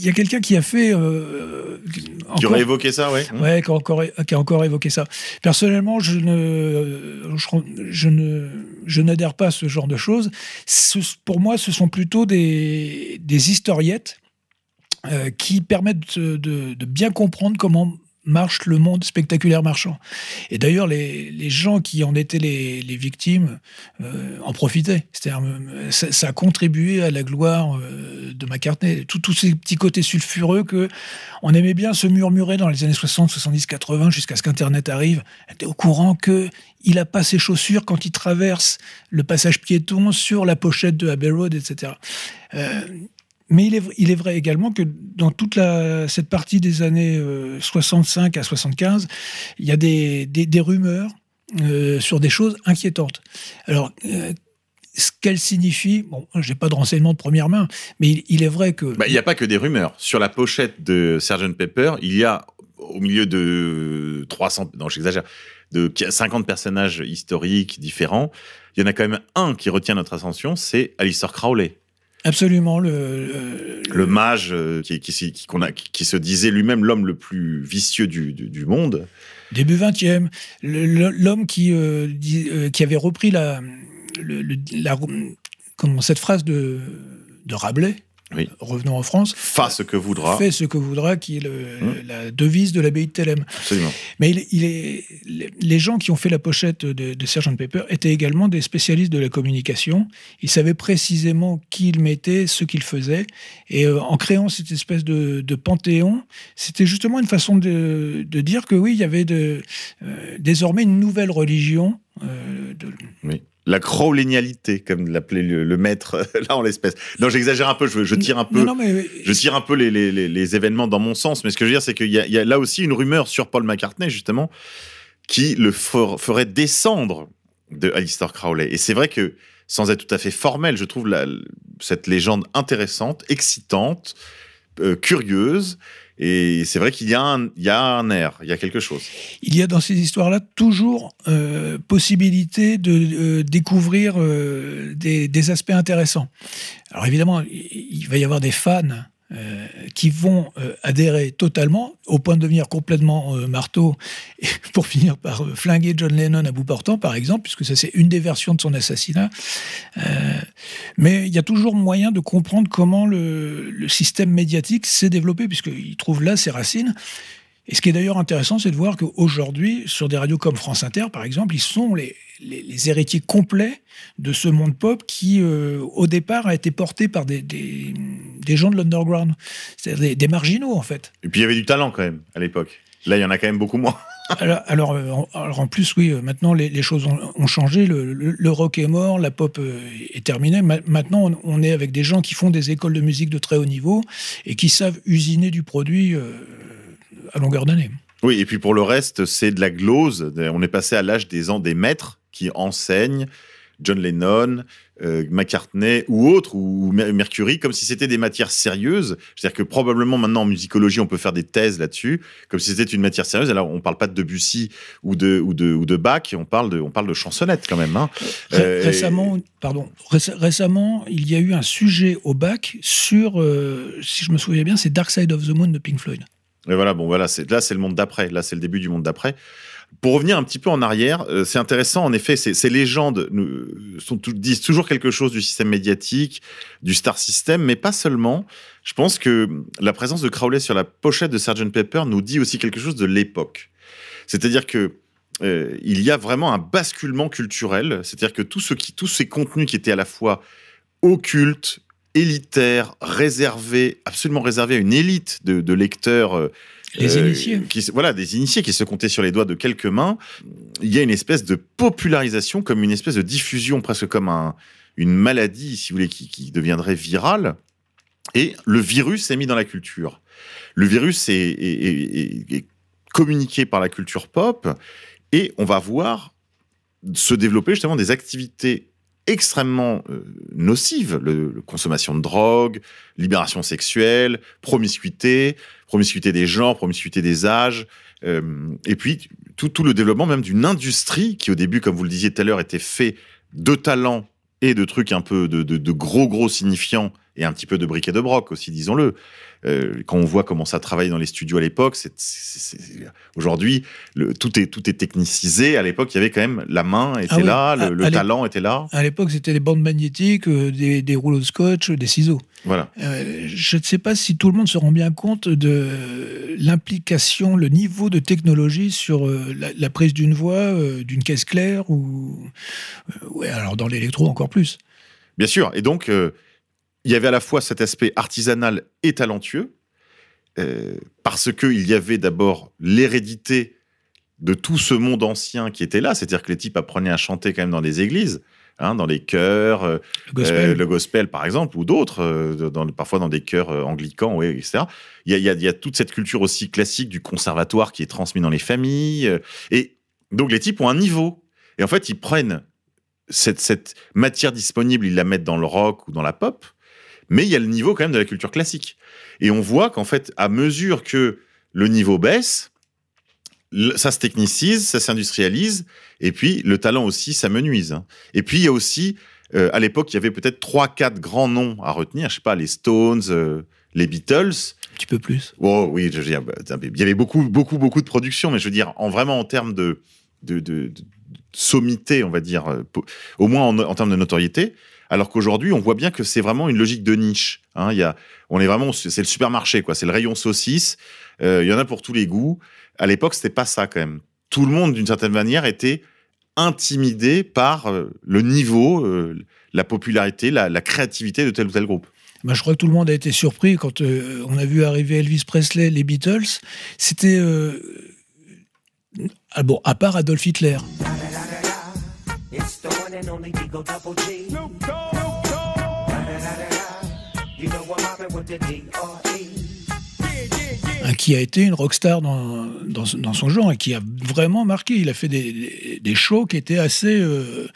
y a quelqu'un qui a fait... euh, Qui encore- aurait évoqué ça, ouais. Ouais, qui a, encore, qui a encore évoqué ça. Personnellement, je ne, je, je ne, je n'adhère pas à ce genre de choses. Ce- pour moi, ce sont plutôt des, des historiettes euh, qui permettent de bien comprendre comment marche le monde spectaculaire marchand. Et d'ailleurs, les, les gens qui en étaient les, les victimes euh, en profitaient. C'est-à-dire, euh, ça, a contribué à la gloire euh, de McCartney. Tous ces petits côtés sulfureux que on aimait bien se murmurer dans les années 60, 70, 80, jusqu'à ce qu'Internet arrive. Était au courant que il a pas ses chaussures quand il traverse le passage piéton sur la pochette de Abbey Road, etc. mais il est, vrai également que dans toute cette partie des années euh, 65 à 75, il y a des, rumeurs euh, sur des choses inquiétantes. Alors, euh, ce qu'elles signifient, bon, j'ai pas de renseignements de première main, mais il, il est vrai que Bah, Il n'y a pas que des rumeurs. Sur la pochette de Sgt Pepper, il y a au milieu de 300, non j'exagère, de 50 personnages historiques différents, il y en a quand même un qui retient notre attention, c'est Alistair Crowley, absolument le, le- le mage euh, qui, qui, a- se disait lui-même l'homme le plus vicieux du, du- du monde. début 20e, le- le- l'homme qui, euh, dit- euh, qui avait repris la, le- la- comment, cette phrase de, de Rabelais, Oui. revenons en France, Fais ce que voudra. fait ce que voudra, qui est le- Hum. la devise de l'abbaye de Thélème. Absolument. Mais il, il est, les- gens qui ont fait la pochette de, de Pepper étaient également des spécialistes de la communication. Ils savaient précisément qui ils mettaient, ce qu'ils faisaient. Et euh, en créant cette espèce de, de panthéon, c'était justement une façon de, de dire que oui, il y avait euh, désormais une nouvelle religion. euh, de- Oui. La crowlénialité, comme l'appelait le, le maître, là en l'espèce. Non, j'exagère un peu, je, je tire un peu. Non, non, mais je tire un peu les, les- les- les événements dans mon sens, mais ce que je veux dire, c'est qu'il y, a- il y a là aussi une rumeur sur Paul McCartney, justement, qui le fer- ferait descendre de Alistair Crowley. Et c'est vrai que, sans être tout à fait formel, je trouve la- cette légende intéressante, excitante, euh, curieuse. Et c'est vrai qu'il y, a un- air, il y a quelque chose. Il y a dans ces histoires-là toujours euh, possibilité de euh, découvrir euh, des, des aspects intéressants. Alors évidemment, il va y avoir des fans euh, qui vont euh, adhérer totalement au point de devenir complètement euh, marteau pour finir par flinguer John Lennon à bout portant, par exemple, puisque ça c'est une des versions de son assassinat. Mais il y a toujours moyen de comprendre comment le, le système médiatique s'est développé, puisqu'il trouve là ses racines. Et ce qui est d'ailleurs intéressant, c'est de voir qu'aujourd'hui, sur des radios comme France Inter, par exemple, ils sont les, les, les héritiers complets de ce monde pop qui, euh, au départ, a été porté par des, des, des gens de l'underground, c'est-à-dire des, des marginaux, en fait. Et puis il y avait du talent quand même à l'époque. Là, il y en a quand même beaucoup moins. Alors, alors, euh, en, alors, en plus, oui, euh, maintenant les, les choses ont, ont changé. Le, le- le rock est mort, la pop est terminée. Ma- maintenant, on, on est avec des gens qui font des écoles de musique de très haut niveau et qui savent usiner du produit euh, à longueur d'année. Oui, et puis pour le reste, c'est de la glose. On est passé à l'âge des ans des maîtres qui enseignent John Lennon, euh, McCartney ou autres, ou Mer- Mercury, comme si c'était des matières sérieuses. C'est-à-dire que probablement maintenant en musicologie, on peut faire des thèses là-dessus, comme si c'était une matière sérieuse. Alors on parle pas de Debussy ou de, ou de, ou de Bach, on parle de, on parle de chansonnettes quand même. hein. Euh, récemment, pardon, réc- récemment, il y a eu un sujet au bac sur, euh, si je me souviens bien, c'est Dark Side of the Moon de Pink Floyd. Et voilà, bon, voilà, là, c'est le monde d'après. Là, c'est le début du monde d'après. Pour revenir un petit peu en arrière, euh, c'est intéressant, en effet, ces, légendes disent toujours quelque chose du système médiatique, du star system, mais pas seulement. Je pense que la présence de Crowley sur la pochette de Sgt Pepper nous dit aussi quelque chose de l'époque. C'est-à-dire que euh, il y a vraiment un basculement culturel, c'est-à-dire que tout ce qui, tous ces contenus qui étaient à la fois occultes, élitaires, réservés, absolument réservés à une élite de, de lecteurs. euh, Les initiés. Qui, voilà, des initiés qui se comptaient sur les doigts de quelques mains. Il y a une espèce de popularisation, comme une espèce de diffusion, presque comme un, une maladie, si vous voulez, qui, qui deviendrait virale. Et le virus est mis dans la culture. Le virus est, est- est- est- est communiqué par la culture pop, et on va voir se développer justement des activités extrêmement euh, nocives, le, le consommation de drogue, libération sexuelle, promiscuité, promiscuité des genres, promiscuité des âges, euh, et puis tout, tout le développement même d'une industrie qui au début, comme vous le disiez tout à l'heure, était fait de talents et de trucs un peu de, de- de gros gros signifiants et un petit peu de briquet de broc aussi, disons-le. Euh, quand on voit comment ça travaillait dans les studios à l'époque, c'est, c'est- c'est- aujourd'hui le- tout est tout est technicisé. À l'époque, il y avait quand même la main était Ah oui. là, le, À- le à l'é- talent était là. À l'époque, c'était des bandes magnétiques, euh, des, des rouleaux de scotch, des ciseaux. Voilà. Euh, je ne sais pas si tout le monde se rend bien compte de l'implication, le niveau de technologie sur la, la prise d'une voix, d'une caisse claire ou ouais, alors dans l'électro encore plus. Bien sûr. Et donc, il y avait à la fois cet aspect artisanal et talentueux, euh, parce qu'il y avait d'abord l'hérédité de tout ce monde ancien qui était là, c'est-à-dire que les types apprenaient à chanter quand même dans des églises, hein, dans les chœurs, euh, Le gospel. euh, le gospel par exemple, ou d'autres, euh, dans- parfois dans des chœurs anglicans, ouais, etc. Il y, a, il y a- il y a toute cette culture aussi classique du conservatoire qui est transmise dans les familles. et donc les types ont un niveau. Et en fait, ils prennent cette, cette matière disponible, ils la mettent dans le rock ou dans la pop, mais il y a le niveau quand même de la culture classique. Et on voit qu'en fait, à mesure que le niveau baisse, ça se technicise, ça s'industrialise, et puis le talent aussi s'amenuise. hein. Et puis il y a aussi, euh, à l'époque, il y avait peut-être trois, quatre grands noms à retenir, je sais pas, les Stones, euh, les Beatles. Un petit peu plus. Oh oui, je veux dire, bah, il y avait beaucoup, beaucoup, beaucoup de production, mais je veux dire, en vraiment en termes de, de, de- de sommité, on va dire, euh, au moins en, en termes de notoriété. Alors qu'aujourd'hui, on voit bien que c'est vraiment une logique de niche. hein. Il y a, on est vraiment, c'est le supermarché, quoi. C'est le rayon saucisse. Euh, il y en a pour tous les goûts. À l'époque, c'était pas ça quand même. Tout le monde, d'une certaine manière, était intimidé par euh, le niveau, euh, la popularité, la, la créativité de tel ou tel groupe. Bah, je crois que tout le monde a été surpris quand euh, on a vu arriver Elvis Presley, les Beatles. C'était euh, ah bon, à part Adolf Hitler. Qui a été une rockstar dans, dans, dans son genre et qui a vraiment marqué. Il a fait des, des- shows qui étaient assez. euh,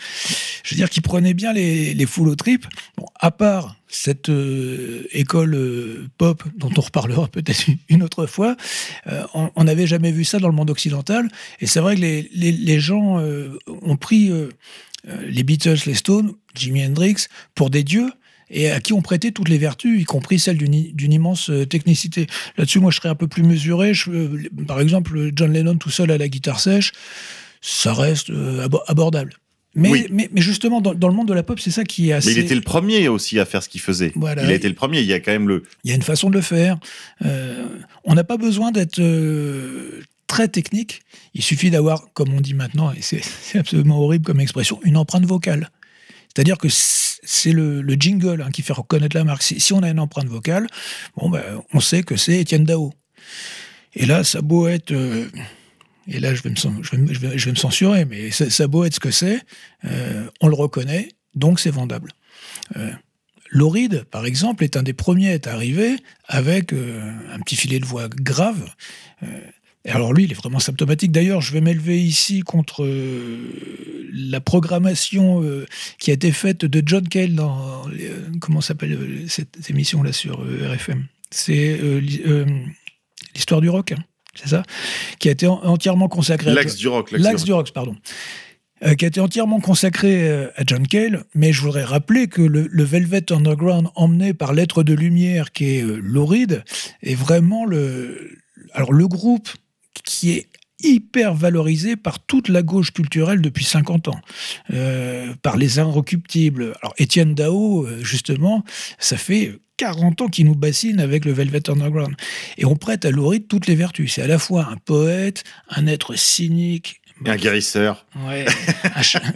je veux dire, qui prenaient bien les, les foules aux tripes. Bon, à part cette euh, école euh, pop dont on reparlera peut-être une autre fois, on n'avait jamais vu ça dans le monde occidental. Et c'est vrai que les, les, les gens ont pris les Beatles, les Stones, Jimi Hendrix pour des dieux et à qui on prêtait toutes les vertus, y compris celles d'une immense euh, technicité. Là-dessus, moi, je serais un peu plus mesuré. Je, euh, par exemple, John Lennon tout seul à la guitare sèche, ça reste euh, abo- abordable. Mais, Oui. mais, mais justement, dans, dans le monde de la pop, c'est ça qui est assez. Mais il était le premier aussi à faire ce qu'il faisait. Voilà. Il a été le premier. Il y a quand même le. Il y a une façon de le faire. Euh, on n'a pas besoin d'être euh, très technique. Il suffit d'avoir, comme on dit maintenant, et c'est absolument horrible comme expression, une empreinte vocale. C'est-à-dire que c'est le, le jingle hein, qui fait reconnaître la marque. Si, on a une empreinte vocale, bon, ben, on sait que c'est Étienne Dao. Et là, ça beau être. euh, et là, je vais me, je vais, je vais- me censurer, mais ça, ça beau être ce que c'est, euh, on le reconnaît, donc c'est vendable. Euh, Lauride, par exemple, est un des premiers à être arrivé avec euh, un petit filet de voix grave. Et alors lui, il est vraiment symptomatique. D'ailleurs, je vais m'élever ici contre euh, la programmation euh, qui a été faite de John Cale dans euh, comment s'appelle cette émission là sur RFM. C'est l'histoire du rock, hein, c'est ça, qui a été en- entièrement consacrée. L'axe John- du rock. l'axe du rock. rock, pardon. Euh, qui a été entièrement consacré euh, à John Cale, mais je voudrais rappeler que le, le Velvet Underground emmené par Lettre de Lumière, qui est euh, Lauride, est vraiment le, alors le groupe qui est hyper valorisé par toute la gauche culturelle depuis 50 ans, euh, par les inrecuptibles. Alors Étienne Dao, euh, justement, ça fait 40 ans qu'il nous bassine avec le Velvet Underground. Et on prête à Lauride toutes les vertus. C'est à la fois un poète, un être cynique, Et un guérisseur. Ouais,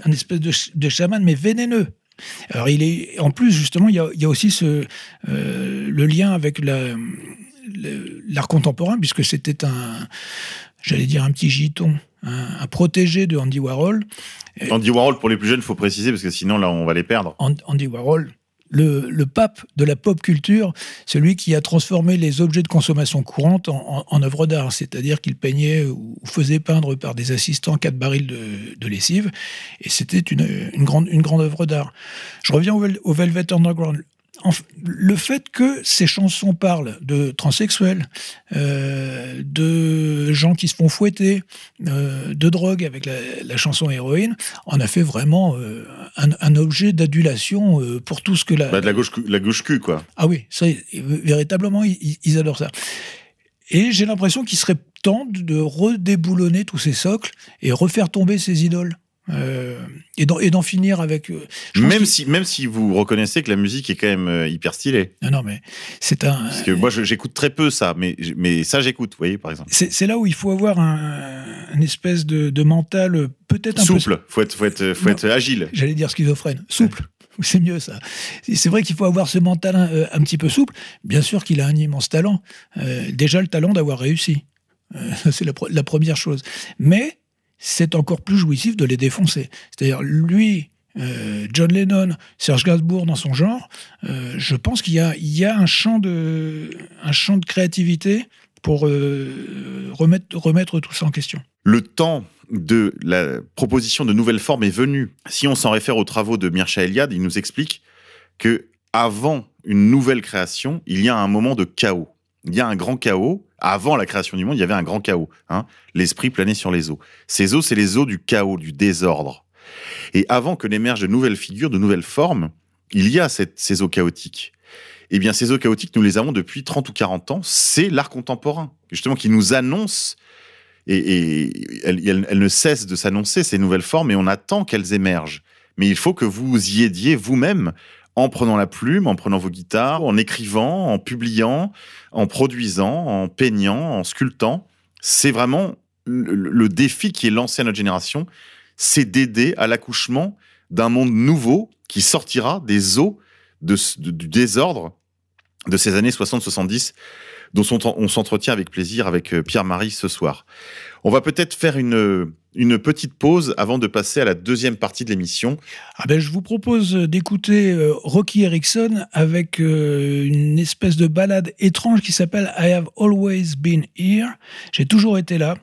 un, espèce de, ch- de chaman, mais vénéneux. Alors, il est, en plus, justement, il y a, il y a aussi ce, euh, le lien avec la- l'art contemporain, puisque c'était un, j'allais dire, un petit giton, un, un protégé de Andy Warhol. Andy Warhol, pour les plus jeunes, il faut préciser, parce que sinon, là, on va les perdre. An- Andy Warhol, le, le pape de la pop culture, celui qui a transformé les objets de consommation courante en, en, en œuvres d'art, c'est-à-dire qu'il peignait ou faisait peindre par des assistants quatre barils de, de lessive, et c'était une, une, grande, une grande œuvre d'art. Je reviens au Velvet Underground. Le fait que ces chansons parlent de transsexuels, euh, de gens qui se font fouetter, euh, de drogue avec la, la chanson héroïne, en a fait vraiment euh, un, un objet d'adulation pour tout ce que la, Bah, de la gauche, la gauche cul, quoi. ah oui, ça, véritablement, ils, ils adorent ça. Et j'ai l'impression qu'il serait temps de redéboulonner tous ces socles et refaire tomber ces idoles. Euh, et d'en finir avec. euh, Même si, même si vous reconnaissez que la musique est quand même euh, hyper stylée. Non, non, mais c'est un. Parce que moi, j'écoute très peu ça, mais, mais ça, j'écoute, vous voyez, par exemple. C'est là où il faut avoir un, une espèce de, de mental peut-être un peu. Souple, faut être, faut être, faut Non. être agile. J'allais dire schizophrène. Souple. C'est mieux ça. C'est vrai qu'il faut avoir ce mental un petit peu souple. Bien sûr qu'il a un immense talent. Euh, déjà le talent d'avoir réussi. Euh, c'est la première chose. Mais c'est encore plus jouissif de les défoncer. C'est-à-dire lui, euh, John Lennon, Serge Gainsbourg dans son genre, euh, je pense qu'il y a, un, champ de, créativité pour euh, remettre, remettre tout ça en question. Le temps de la proposition de nouvelles formes est venu. Si on s'en réfère aux travaux de Mircea Eliade, il nous explique que avant une nouvelle création, il y a un moment de chaos. Il y a un grand chaos. Avant la création du monde, il y avait un grand chaos. hein. L'esprit planait sur les eaux. Ces eaux, c'est les eaux du chaos, du désordre. Et avant que n'émergent de nouvelles figures, de nouvelles formes, il y a ces eaux chaotiques. Eh bien, ces eaux chaotiques, nous les avons depuis 30 ou 40 ans. C'est l'art contemporain, justement, qui nous annonce et, et elles- elles ne cessent de s'annoncer, ces nouvelles formes, et on attend qu'elles émergent. Mais il faut que vous y aidiez vous-même, en prenant la plume, en prenant vos guitares, en écrivant, en publiant, en produisant, en peignant, en sculptant. C'est vraiment le, défi qui est lancé à notre génération, c'est d'aider à l'accouchement d'un monde nouveau qui sortira des eaux du désordre de ces années 60-70 dont on, on s'entretient avec plaisir avec euh, Pierre-Marie ce soir. On va peut-être faire une, une petite pause avant de passer à la deuxième partie de l'émission. Ah ben, je vous propose d'écouter euh, Rocky Erickson avec euh, une espèce de balade étrange qui s'appelle I Have Always Been Here. J'ai toujours été là.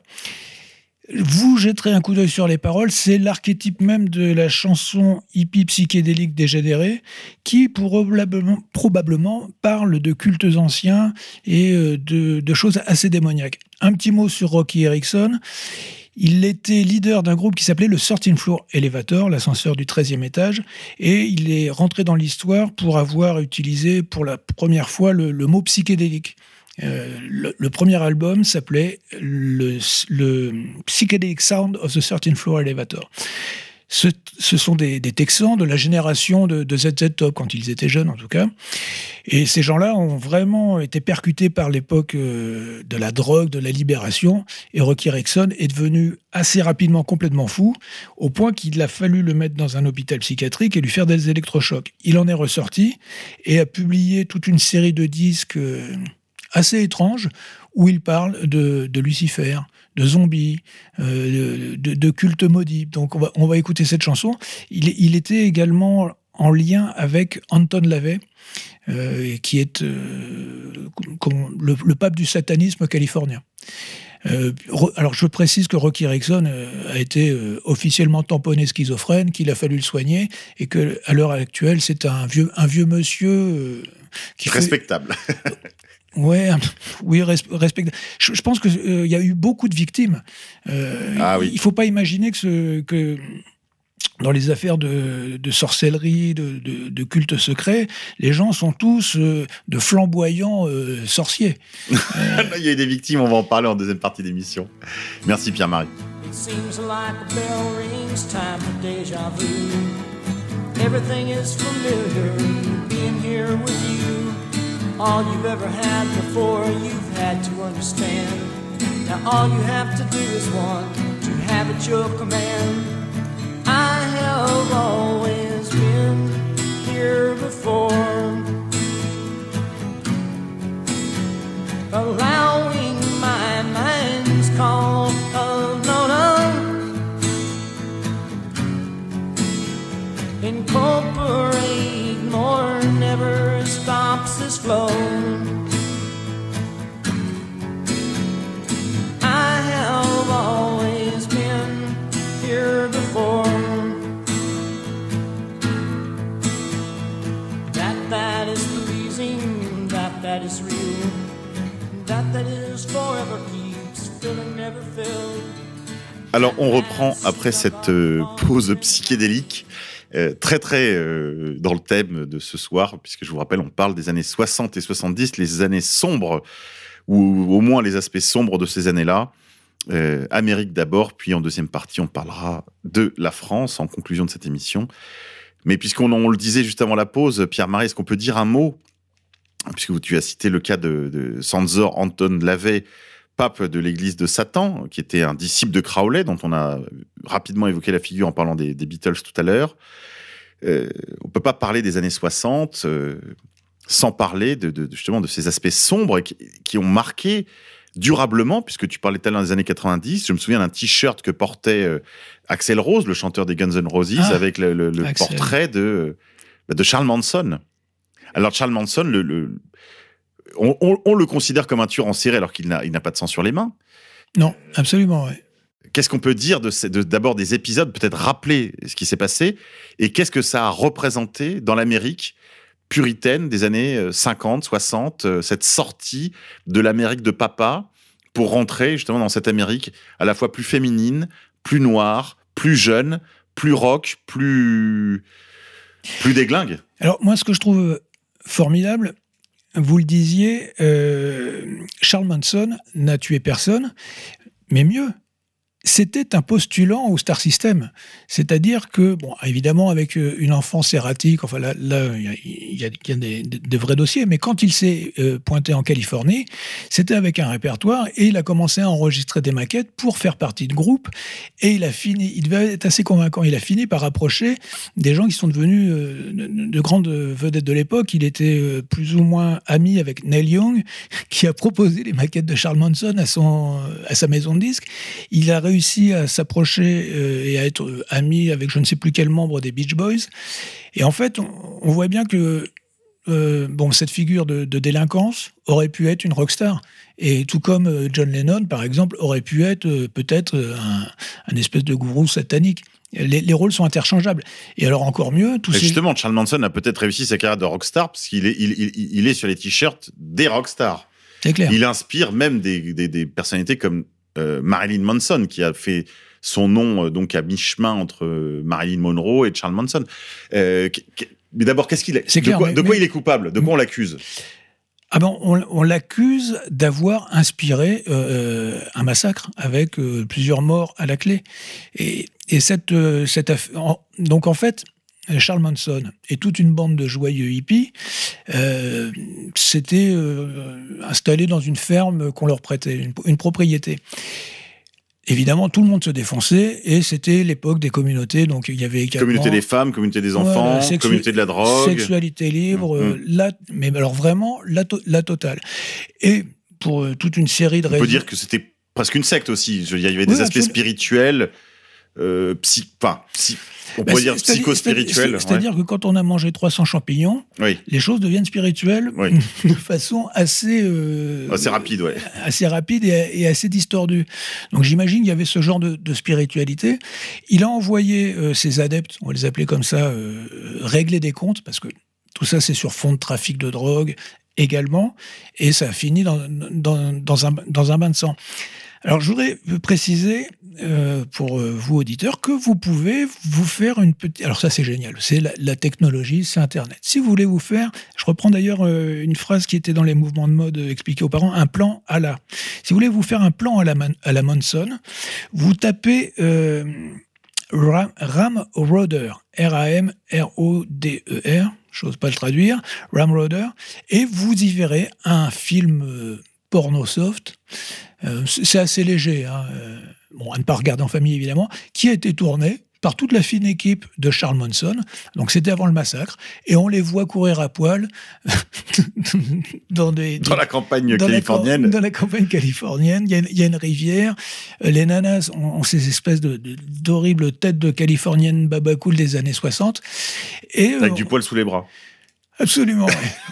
Vous jetterez un coup d'œil sur les paroles, c'est l'archétype même de la chanson hippie psychédélique dégénérée qui probablement, parle de cultes anciens et euh, de, choses assez démoniaques. Un petit mot sur Rocky Erickson. Il était leader d'un groupe qui s'appelait le 13 Floor Elevator, l'ascenseur du 13e étage, et il est rentré dans l'histoire pour avoir utilisé pour la première fois le mot psychédélique. Euh, le, premier album s'appelait le, le Psychedelic Sound of the 13th Floor Elevator. Ce, sont des, Texans de la génération de, de, ZZ Top, quand ils étaient jeunes en tout cas. Et ces gens-là ont vraiment été percutés par l'époque euh, de la drogue, de la libération. Et Rocky Erickson est devenu assez rapidement complètement fou, au point qu'il a fallu le mettre dans un hôpital psychiatrique et lui faire des électrochocs. Il en est ressorti et a publié toute une série de disques euh, assez étranges où il parle de, de Lucifer, de zombies, euh, de, de, culte maudit. Donc on va, on va écouter cette chanson. Il, il, était également en lien avec Anton LaVey, euh, qui est euh, le, le, pape du satanisme californien. Euh, alors je précise que Rocky Erickson euh, a été euh, officiellement tamponné schizophrène, qu'il a fallu le soigner et que à l'heure actuelle c'est un vieux un vieux monsieur qui respectable. Fait... Ouais, oui, respect. Je, je pense qu'il euh, y a eu beaucoup de victimes. Euh, ah, oui. Il ne faut pas imaginer que, ce, que dans les affaires de, de sorcellerie, de, de, de, culte secret, les gens sont tous euh, de flamboyants euh, sorciers. Il y a eu des victimes, on va en parler en deuxième partie d'émission. Merci Pierre-Marie. Everything is familiar, being here with you. All you've ever had before you've had to understand. Now all you have to do is want to have at your command. I have always been here before, allowing my mind's call of. Incorporate never stops this flow. I have always been here before. That that is pleasing, that that is real, that that is forever keeps filling, never filled. Alors on reprend après cette euh, pause psychédélique euh, très très euh, dans le thème de ce soir, puisque je vous rappelle, on parle des années 60 et 70, les années sombres, ou au moins les aspects sombres de ces années-là. Amérique d'abord, puis en deuxième partie, on parlera de la France en conclusion de cette émission. Mais puisqu'on on le disait juste avant la pause, Pierre-Marie, est-ce qu'on peut dire un mot? Puisque tu as cité le cas de, de Anton Lavey, pape de l'église de Satan, qui était un disciple de Crowley, dont on a rapidement évoqué la figure en parlant des, des Beatles tout à l'heure. Euh, on peut pas parler des années 60 euh, sans parler de, de, justement de ces aspects sombres qui, qui, ont marqué durablement, puisque tu parlais tout à l'heure des années 90. Je me souviens d'un t-shirt que portait euh, Axel Rose, le chanteur des Guns N' Roses, ah, avec le, le, le portrait de, de Charles Manson. Alors Charles Manson, le, le on, on, on, le considère comme un tueur en série alors qu'il n'a pas de sang sur les mains. Non, absolument, oui. Qu'est-ce qu'on peut dire de, de d'abord des épisodes, peut-être rappeler ce qui s'est passé, et qu'est-ce que ça a représenté dans l'Amérique puritaine des années 50, 60, cette sortie de l'Amérique de papa pour rentrer justement dans cette Amérique à la fois plus féminine, plus noire, plus jeune, plus rock, plus plus déglingue? Alors moi, ce que je trouve formidable, vous le disiez, euh, Charles Manson n'a tué personne, mais mieux, c'était un postulant au Star System. C'est-à-dire que, bon, évidemment, avec euh, une enfance erratique, enfin là, il y a, des, vrais dossiers, mais quand il s'est euh, pointé en Californie, c'était avec un répertoire et il a commencé à enregistrer des maquettes pour faire partie de groupe et il a fini, il devait être assez convaincant, il a fini par approcher des gens qui sont devenus euh, de, de, grandes vedettes de l'époque. Il était plus ou moins ami avec Neil Young, qui a proposé les maquettes de Charles Manson à, son, à sa maison de disques. Il a réussi à s'approcher euh, et à être ami avec je ne sais plus quel membre des Beach Boys. Et en fait, on, on voit bien que euh, bon, cette figure de, de délinquance aurait pu être une rockstar. Et tout comme euh, John Lennon, par exemple, aurait pu être euh, peut-être euh, un, un espèce de gourou satanique. Les, les rôles sont interchangeables. Et alors encore mieux, tous Et ces... justement, Charles Manson a peut-être réussi sa carrière de rockstar parce qu'il est, il, il- il est sur les t-shirts des rockstars. C'est clair. Il inspire même des, des- des personnalités comme euh, Marilyn Manson, qui a fait son nom euh, donc à mi-chemin entre euh, Marilyn Monroe et Charles Manson. Mais d'abord, qu'est-ce qu'il est, De quoi, mais- de quoi mais- il est coupable? De quoi on l'accuse? Ah ben, on, on l'accuse d'avoir inspiré euh, un massacre avec euh, plusieurs morts à la clé. Et, et cette, euh, cette aff- donc en fait, Charles Manson et toute une bande de joyeux hippies euh, s'étaient euh, installés dans une ferme qu'on leur prêtait, une, une propriété. Évidemment, tout le monde se défonçait et c'était l'époque des communautés. Donc il y avait également Communauté des femmes, communauté des enfants, Voilà, communauté de la drogue. Sexualité libre, euh, la, mais alors vraiment la, to- la totale. Et pour euh, toute une série de On raisons. peut dire que c'était presque une secte aussi. Il y avait des Oui, aspects absolument. spirituels, euh, psy, enfin, psy- on Bah, pourrait dire c'est- C'est-à-dire que quand on a mangé 300 champignons. Oui, les choses deviennent spirituelles Oui. de façon assez, euh, assez rapide, ouais. assez rapide et, et assez distordue. Donc j'imagine qu'il y avait ce genre de, de spiritualité. Il a envoyé euh, ses adeptes, on va les appeler comme ça, euh, régler des comptes, parce que tout ça c'est sur fond de trafic de drogue également, et ça a fini dans, dans, dans un, dans un bain de sang. Alors je voudrais préciser euh, pour euh, vous auditeurs que vous pouvez vous faire une petite... Alors ça c'est génial, c'est la, technologie, c'est Internet. Si vous voulez vous faire, je reprends d'ailleurs euh, une phrase qui était dans les mouvements de mode expliquée aux parents, un plan à la. Si vous voulez vous faire un plan à la, Man- à la Monson, vous tapez Ram, Ram Roder, R-A-M-R-O-D-E-R, j'ose pas le traduire, Ram Roder, et vous y verrez un film euh, porno soft. Euh, c'est assez léger, hein, euh, bon, à ne pas regarder en famille évidemment, qui a été tourné par toute la fine équipe de Charles Manson. Donc c'était avant le massacre, et on les voit courir à poil dans des, Dans la campagne dans californienne. dans la campagne californienne, il y a, une- il y a une rivière. Euh, Les nanas ont, ont ces espèces de- de- d'horribles têtes de californiennes babacool des années 60. Et, euh, Avec du poil sous les bras. Absolument,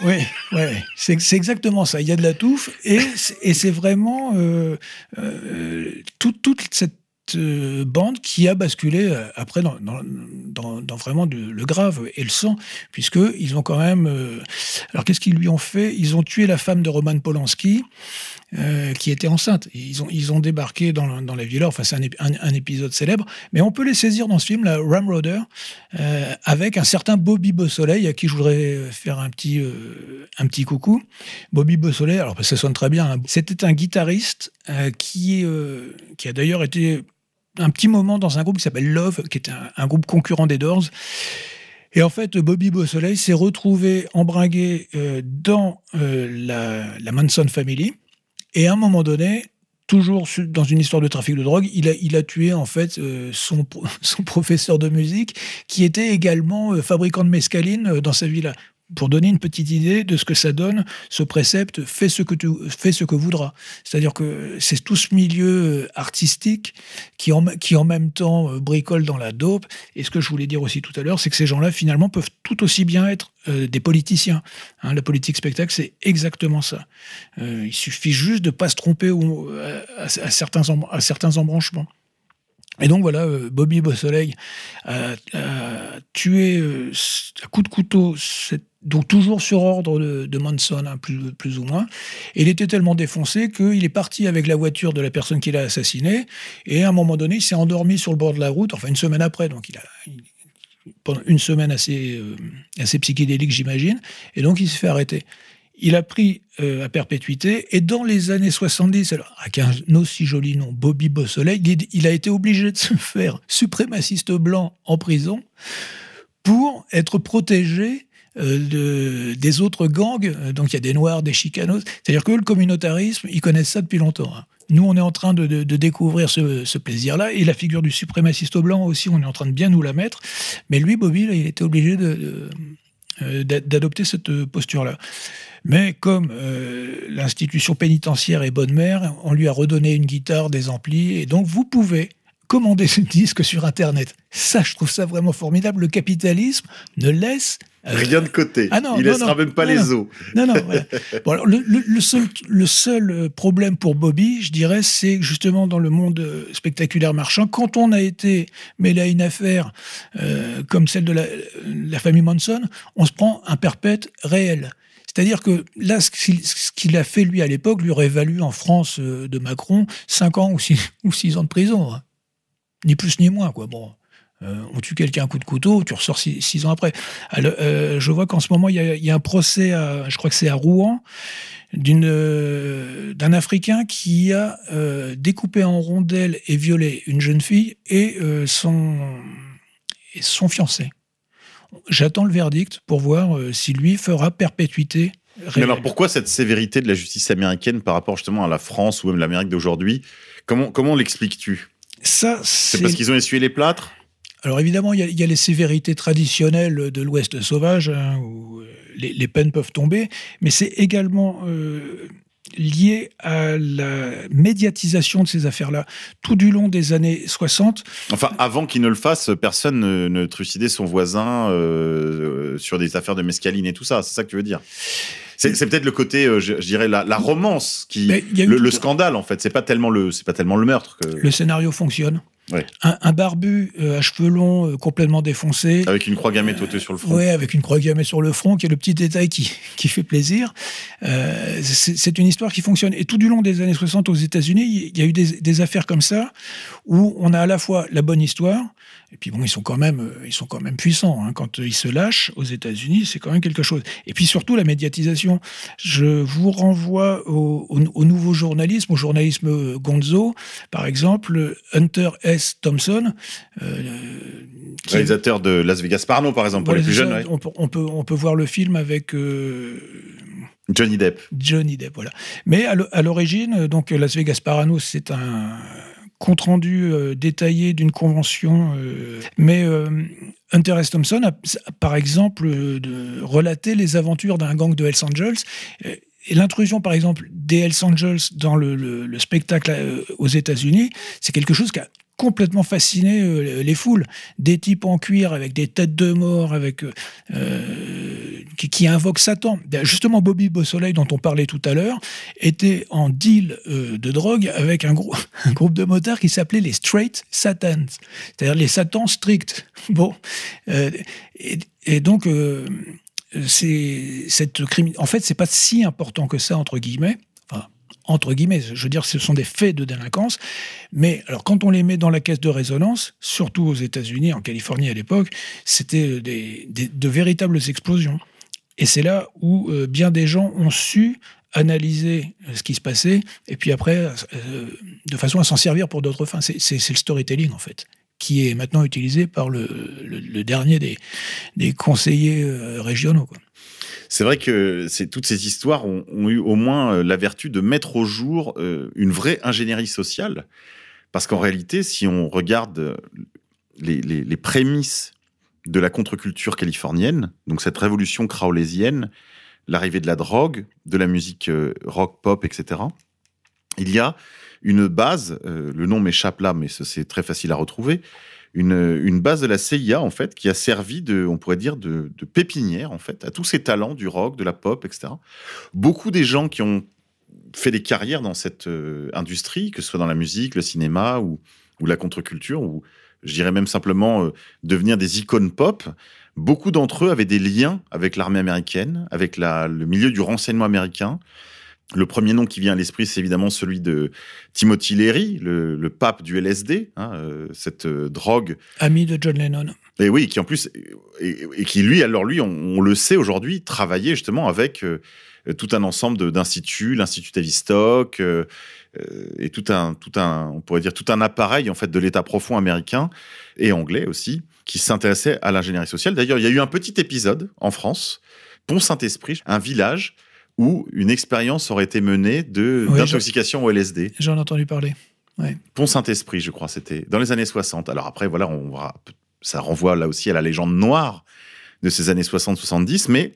oui. ouais. C'est exactement ça. Il y a de la touffe et c'est- vraiment euh, euh, toute, cette euh, bande qui a basculé après dans, vraiment le grave et le sang, puisque ils ont quand même. alors qu'est-ce qu'ils lui ont fait? Ils ont tué la femme de Roman Polanski. Euh, qui était enceinte. Et Ils ont, ils ont débarqué dans, dans la villa, enfin c'est un, un- épisode célèbre, mais on peut les saisir dans ce film, la Ramroder, euh, avec un certain Bobby Beausoleil, à qui je voudrais faire un petit, euh, un petit coucou. Bobby Beausoleil, alors ça sonne très bien, hein. c'était un guitariste euh, qui, qui a d'ailleurs été un petit moment dans un groupe qui s'appelle Love, qui était un, groupe concurrent des Doors. Et en fait, Bobby Beausoleil s'est retrouvé embringué dans la, la Manson Family. Et à un moment donné, toujours dans une histoire de trafic de drogue, il a, tué en fait euh, son, pro- son professeur de musique, qui était également euh, fabricant de mescaline euh, dans sa villa. Pour donner une petite idée de ce que ça donne, ce précepte fais ce que tu fais ce que voudras. C'est-à-dire que c'est tout ce milieu euh, artistique qui en, qui en même temps euh, bricole dans la dope. Et ce que je voulais dire aussi tout à l'heure, c'est que ces gens-là finalement peuvent tout aussi bien être euh, des politiciens. Hein, la politique spectacle, c'est exactement ça. Il suffit juste de pas se tromper à, certains, à certains embranchements. Et donc voilà, Bobby Beausoleil a, a tué à coup de couteau, cette- donc toujours sur ordre de, Manson, hein, plus, ou moins. Et il était tellement défoncé qu'il est parti avec la voiture de la personne qu'il a assassinée. Et à un moment donné, il s'est endormi sur le bord de la route, enfin une semaine après. Donc il a, pendant une semaine assez, euh, assez psychédélique, j'imagine. Et donc il s'est fait arrêter. Il a pris euh, à perpétuité et dans les années 70, alors avec un aussi joli nom, Bobby Beausoleil, il, il a été obligé de se faire suprémaciste blanc en prison pour être protégé de- des autres gangs. Euh, Donc il y a des noirs, des chicanos. C'est-à-dire que le communautarisme, ils connaissent ça depuis longtemps. hein. Nous, on est en train de, de- découvrir ce, plaisir-là. Et la figure du suprémaciste blanc aussi, on est en train de bien nous la mettre. Mais lui, Bobby, il était obligé de- euh, d'a- d'adopter cette euh, posture-là. Mais comme euh, l'institution pénitentiaire est bonne mère, on lui a redonné une guitare, des amplis, et donc vous pouvez commander ce disque sur Internet. Ça, je trouve ça vraiment formidable. Le capitalisme ne laisse Rien de côté. Ah non, il non, laissera non, même pas non, les os. Non, non, voilà. Bon, alors, le, seul, le seul euh, problème pour Bobby, je dirais, c'est justement dans le monde euh, spectaculaire marchand, quand on a été mêlé à une affaire euh, comme celle de la, la famille Manson, on se prend un perpète réel. C'est-à-dire que là, ce qu'il a fait lui à l'époque lui aurait valu en France de Macron 5 ans ou 6, ou six ans de prison. hein. Ni plus ni moins, quoi. Bon. Euh, on tue quelqu'un à coup de couteau, tu ressors six, six ans après. Alors, euh, je vois qu'en ce moment, il y, a, il y a un procès, à, je crois que c'est à Rouen, euh, d'un Africain qui a découpé en rondelles et violé une jeune fille et, son, et son fiancé. J'attends le verdict pour voir si lui fera perpétuité. Mais alors pourquoi cette sévérité de la justice américaine par rapport justement à la France ou même l'Amérique d'aujourd'hui? Comment, comment l'expliques-tu? Ça, C'est parce qu'ils ont essuyé les plâtres? Alors évidemment, il y, a, il y a les sévérités traditionnelles de l'Ouest sauvage, hein, où euh, les, les peines peuvent tomber, mais c'est également euh, lié à la médiatisation de ces affaires-là. Tout du long des années 60, Enfin, avant qu'il ne le fasse, personne ne, ne trucidait son voisin euh, sur des affaires de mescaline et tout ça. C'est ça que tu veux dire? C'est peut-être le côté, euh, je, je dirais, la, la romance qui, le, le scandale en fait. C'est pas tellement le, c'est pas tellement le meurtre que, le scénario fonctionne. Un, un barbu euh, à cheveux longs, euh, complètement défoncé, avec une croix gammée tautée sur le front. Ouais, avec une croix gammée sur le front, qui est le petit détail qui, qui fait plaisir. Euh, c'est une histoire qui fonctionne. Et tout du long des années 60 aux États-Unis, il y a eu des, des affaires comme ça où on a à la fois la bonne histoire, et puis bon, ils sont quand même, ils sont quand même puissants. hein. Quand ils se lâchent aux États-Unis, c'est quand même quelque chose. Et puis surtout la médiatisation. Je vous renvoie au, au- au nouveau journalisme, au journalisme Gonzo, par exemple, Hunter S. Thompson. euh, qui- Réalisateur de Las Vegas Parno, par exemple, pour voilà, les plus jeunes. ouais. on, peut, on, peut, on peut voir le film avec euh, Johnny Depp. Johnny Depp, voilà. Mais à l'o- à l'origine, donc Las Vegas Parano, c'est un compte rendu euh, détaillé d'une convention. euh, mais euh, Hunter S. Thompson a, par exemple, de relaté les aventures d'un gang de Hells Angels. Et l'intrusion, par exemple, des Hells Angels dans le, le- le spectacle aux États-Unis, c'est quelque chose qui a complètement fasciné euh, les foules. Des types en cuir avec des têtes de mort, avec euh, euh, qui, invoquent Satan. Justement, Bobby Beausoleil, dont on parlait tout à l'heure, était en deal de drogue avec un, grou- un groupe de motards qui s'appelait les Straight Satans, c'est-à-dire les Satans stricts. Bon, et, donc. cette En fait, c'est pas si important que ça entre guillemets. Entre guillemets, je veux dire, ce sont des faits de délinquance. Mais alors, quand on les met dans la caisse de résonance, surtout aux États-Unis, en Californie à l'époque, c'était des, des- de véritables explosions. Et c'est là où euh, bien des gens ont su analyser euh, ce qui se passait, et puis après, euh, de façon à s'en servir pour d'autres fins. C'est c'est- c'est le storytelling, en fait, qui est maintenant utilisé par le, le- le dernier des, des conseillers euh, régionaux. Quoi. C'est vrai que toutes ces histoires ont, eu au moins euh, la vertu de mettre au jour euh, une vraie ingénierie sociale. Parce qu'en réalité, si on regarde euh, les, prémices de la contre-culture californienne, donc cette révolution crowleysienne, l'arrivée de la drogue, de la musique rock, pop, etc., il y a une base, le nom m'échappe là, mais c'est très facile à retrouver, une, base de la CIA en fait qui a servi de, on pourrait dire, de, pépinière en fait à tous ces talents du rock, de la pop, etc. Beaucoup des gens qui ont fait des carrières dans cette euh, industrie, que ce soit dans la musique, le cinéma ou, la contre-culture, ou je dirais même simplement euh, devenir des icônes pop, beaucoup d'entre eux avaient des liens avec l'armée américaine, avec le milieu du renseignement américain. Le premier nom qui vient à l'esprit, c'est évidemment celui de Timothy Leary, le, le pape du LSD, hein, euh, cette euh, drogue Ami de John Lennon. et oui, qui en plus, et, et qui lui, alors lui, on, on le sait aujourd'hui, travaillait justement avec euh, tout un ensemble d'instituts, l'Institut Tavistock, et tout un, tout un, on pourrait dire tout un appareil en fait de l'État profond américain et anglais aussi, qui s'intéressait à l'ingénierie sociale. D'ailleurs, il y a eu un petit épisode en France, Pont Saint-Esprit, un village où une expérience aurait été menée Oui, d'intoxication au LSD. J'en ai entendu parler. Pont Saint-Esprit, je crois, c'était dans les années 60. Alors après, voilà, on va, ça renvoie là aussi à la légende noire de ces années 60-70, mais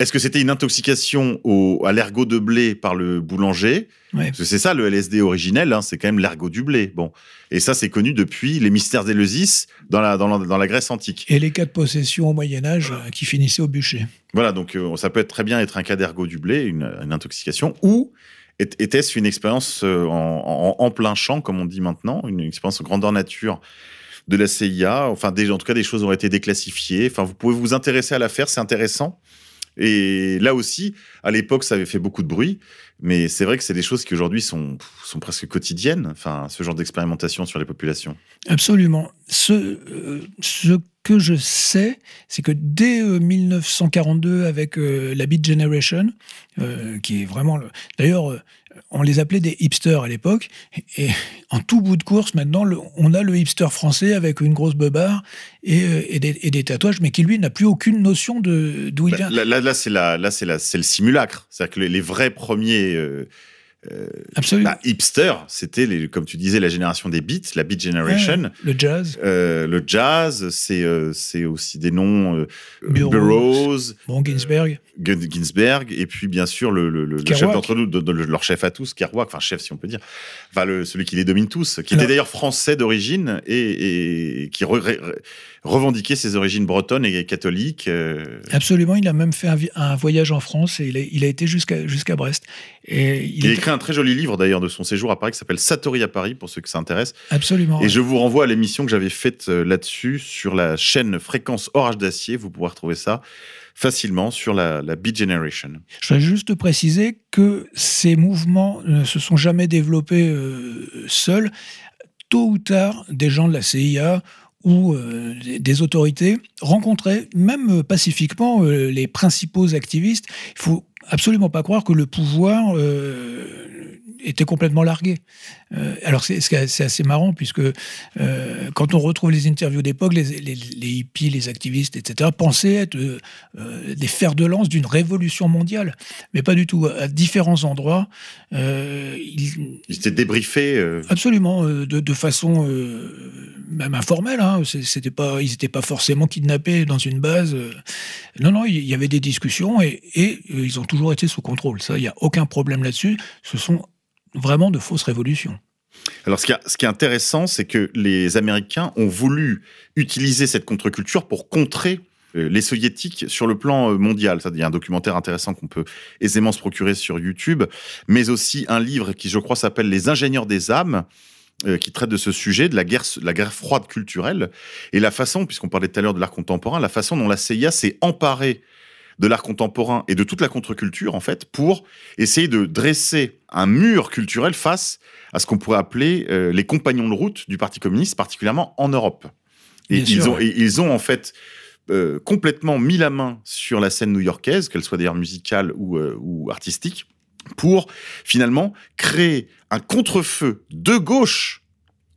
Est-ce que c'était une intoxication au, à l'ergot de blé par le boulanger? Ouais. Parce que c'est ça le LSD originel, hein, c'est quand même l'ergot du blé. Bon, et ça c'est connu depuis les mystères d'Éleusis dans la, dans, la, dans la Grèce antique. Et les cas de possession au Moyen Âge euh, qui finissaient au bûcher. Voilà, donc euh, ça peut être très bien être un cas d'ergot du blé, une, une intoxication, ou était-ce une expérience euh, en, en- en plein champ, comme on dit maintenant, une expérience grandeur nature de la CIA Enfin, des, en tout cas, des choses ont été déclassifiées. Enfin, vous pouvez vous intéresser à l'affaire, c'est intéressant. Et là aussi, à l'époque, ça avait fait beaucoup de bruit, mais c'est vrai que c'est des choses qui aujourd'hui sont, sont presque quotidiennes, enfin, ce genre d'expérimentation sur les populations. Absolument. Ce, euh, que je sais, c'est que dès euh, 1942, avec euh, la Beat Generation, euh, qui est vraiment le... D'ailleurs, euh, on les appelait des hipsters à l'époque, et en tout bout de course, maintenant, le- on a le hipster français avec une grosse beubare et, euh, et des, et des tatouages, mais qui, lui, n'a plus aucune notion de d'où il Bah, vient. Là, là, là, c'est le simulacre. C'est-à-dire que les, les vrais premiers euh, Absolument. bah, hipsters, c'était, les, comme tu disais, la génération des beats, la Beat Generation. Ouais, le jazz, Euh, le jazz, c'est euh, c'est aussi des noms euh, Burroughs. Bon, Ginsberg. Ginsberg, et puis bien sûr le, chef d'entre nous, de- de- leur chef à tous, Kerouac, enfin chef si on peut dire, enfin celui qui les domine tous, qui Alors- était d'ailleurs français d'origine et, et qui re- re- revendiquait ses origines bretonnes et catholiques. euh, Absolument, il a même fait un, voyage en France et il a, il a été jusqu'à jusqu'à Brest. Et il Il a écrit un très joli livre d'ailleurs de son séjour à Paris qui s'appelle Satori à Paris pour ceux que ça intéresse. absolument. Et je vous renvoie à l'émission que j'avais faite euh, là-dessus sur la chaîne Fréquence Orage d'Acier. Vous pourrez retrouver ça facilement sur la, la Beat Generation. Je voudrais juste préciser que ces mouvements ne se sont jamais développés euh, seuls. Tôt ou tard, des gens de la CIA ou euh, des- autorités rencontraient, même euh, pacifiquement, euh, les principaux activistes. Il faut absolument pas croire que le pouvoir était complètement largué. Euh, alors c'est assez marrant puisque euh, quand on retrouve les interviews d'époque, les, les- les hippies, les activistes, etc., pensaient être euh, euh, des fers de lance d'une révolution mondiale, mais pas du tout. À différents endroits, ils, Il s'était débriefé. euh, Absolument, de, de façon même informelle. Hein. C'était pas, ils n'étaient pas forcément kidnappés dans une base. Non, non, il y avait des discussions et, et, ils ont toujours été sous contrôle. Ça, il n'y a aucun problème là-dessus. Ce sont vraiment de fausses révolutions. Alors, ce qui, est- intéressant, c'est que les Américains ont voulu utiliser cette contre-culture pour contrer euh, les soviétiques sur le plan euh, mondial. Ça, Il y a un documentaire intéressant qu'on peut aisément se procurer sur YouTube, mais aussi un livre qui, je crois, s'appelle Les ingénieurs des âmes, euh, qui traite de ce sujet, de la guerre, la guerre froide culturelle, et la façon, puisqu'on parlait tout à l'heure de l'art contemporain, la façon dont la CIA s'est emparée de l'art contemporain et de toute la contre-culture, en fait, pour essayer de dresser un mur culturel face à ce qu'on pourrait appeler euh, les compagnons de route du Parti communiste, particulièrement en Europe. Et Bien ils, sûr, ont, ouais. et ils ont en fait euh, complètement mis la main sur la scène new-yorkaise, qu'elle soit d'ailleurs musicale ou, euh, ou artistique, pour finalement créer un contre-feu de gauche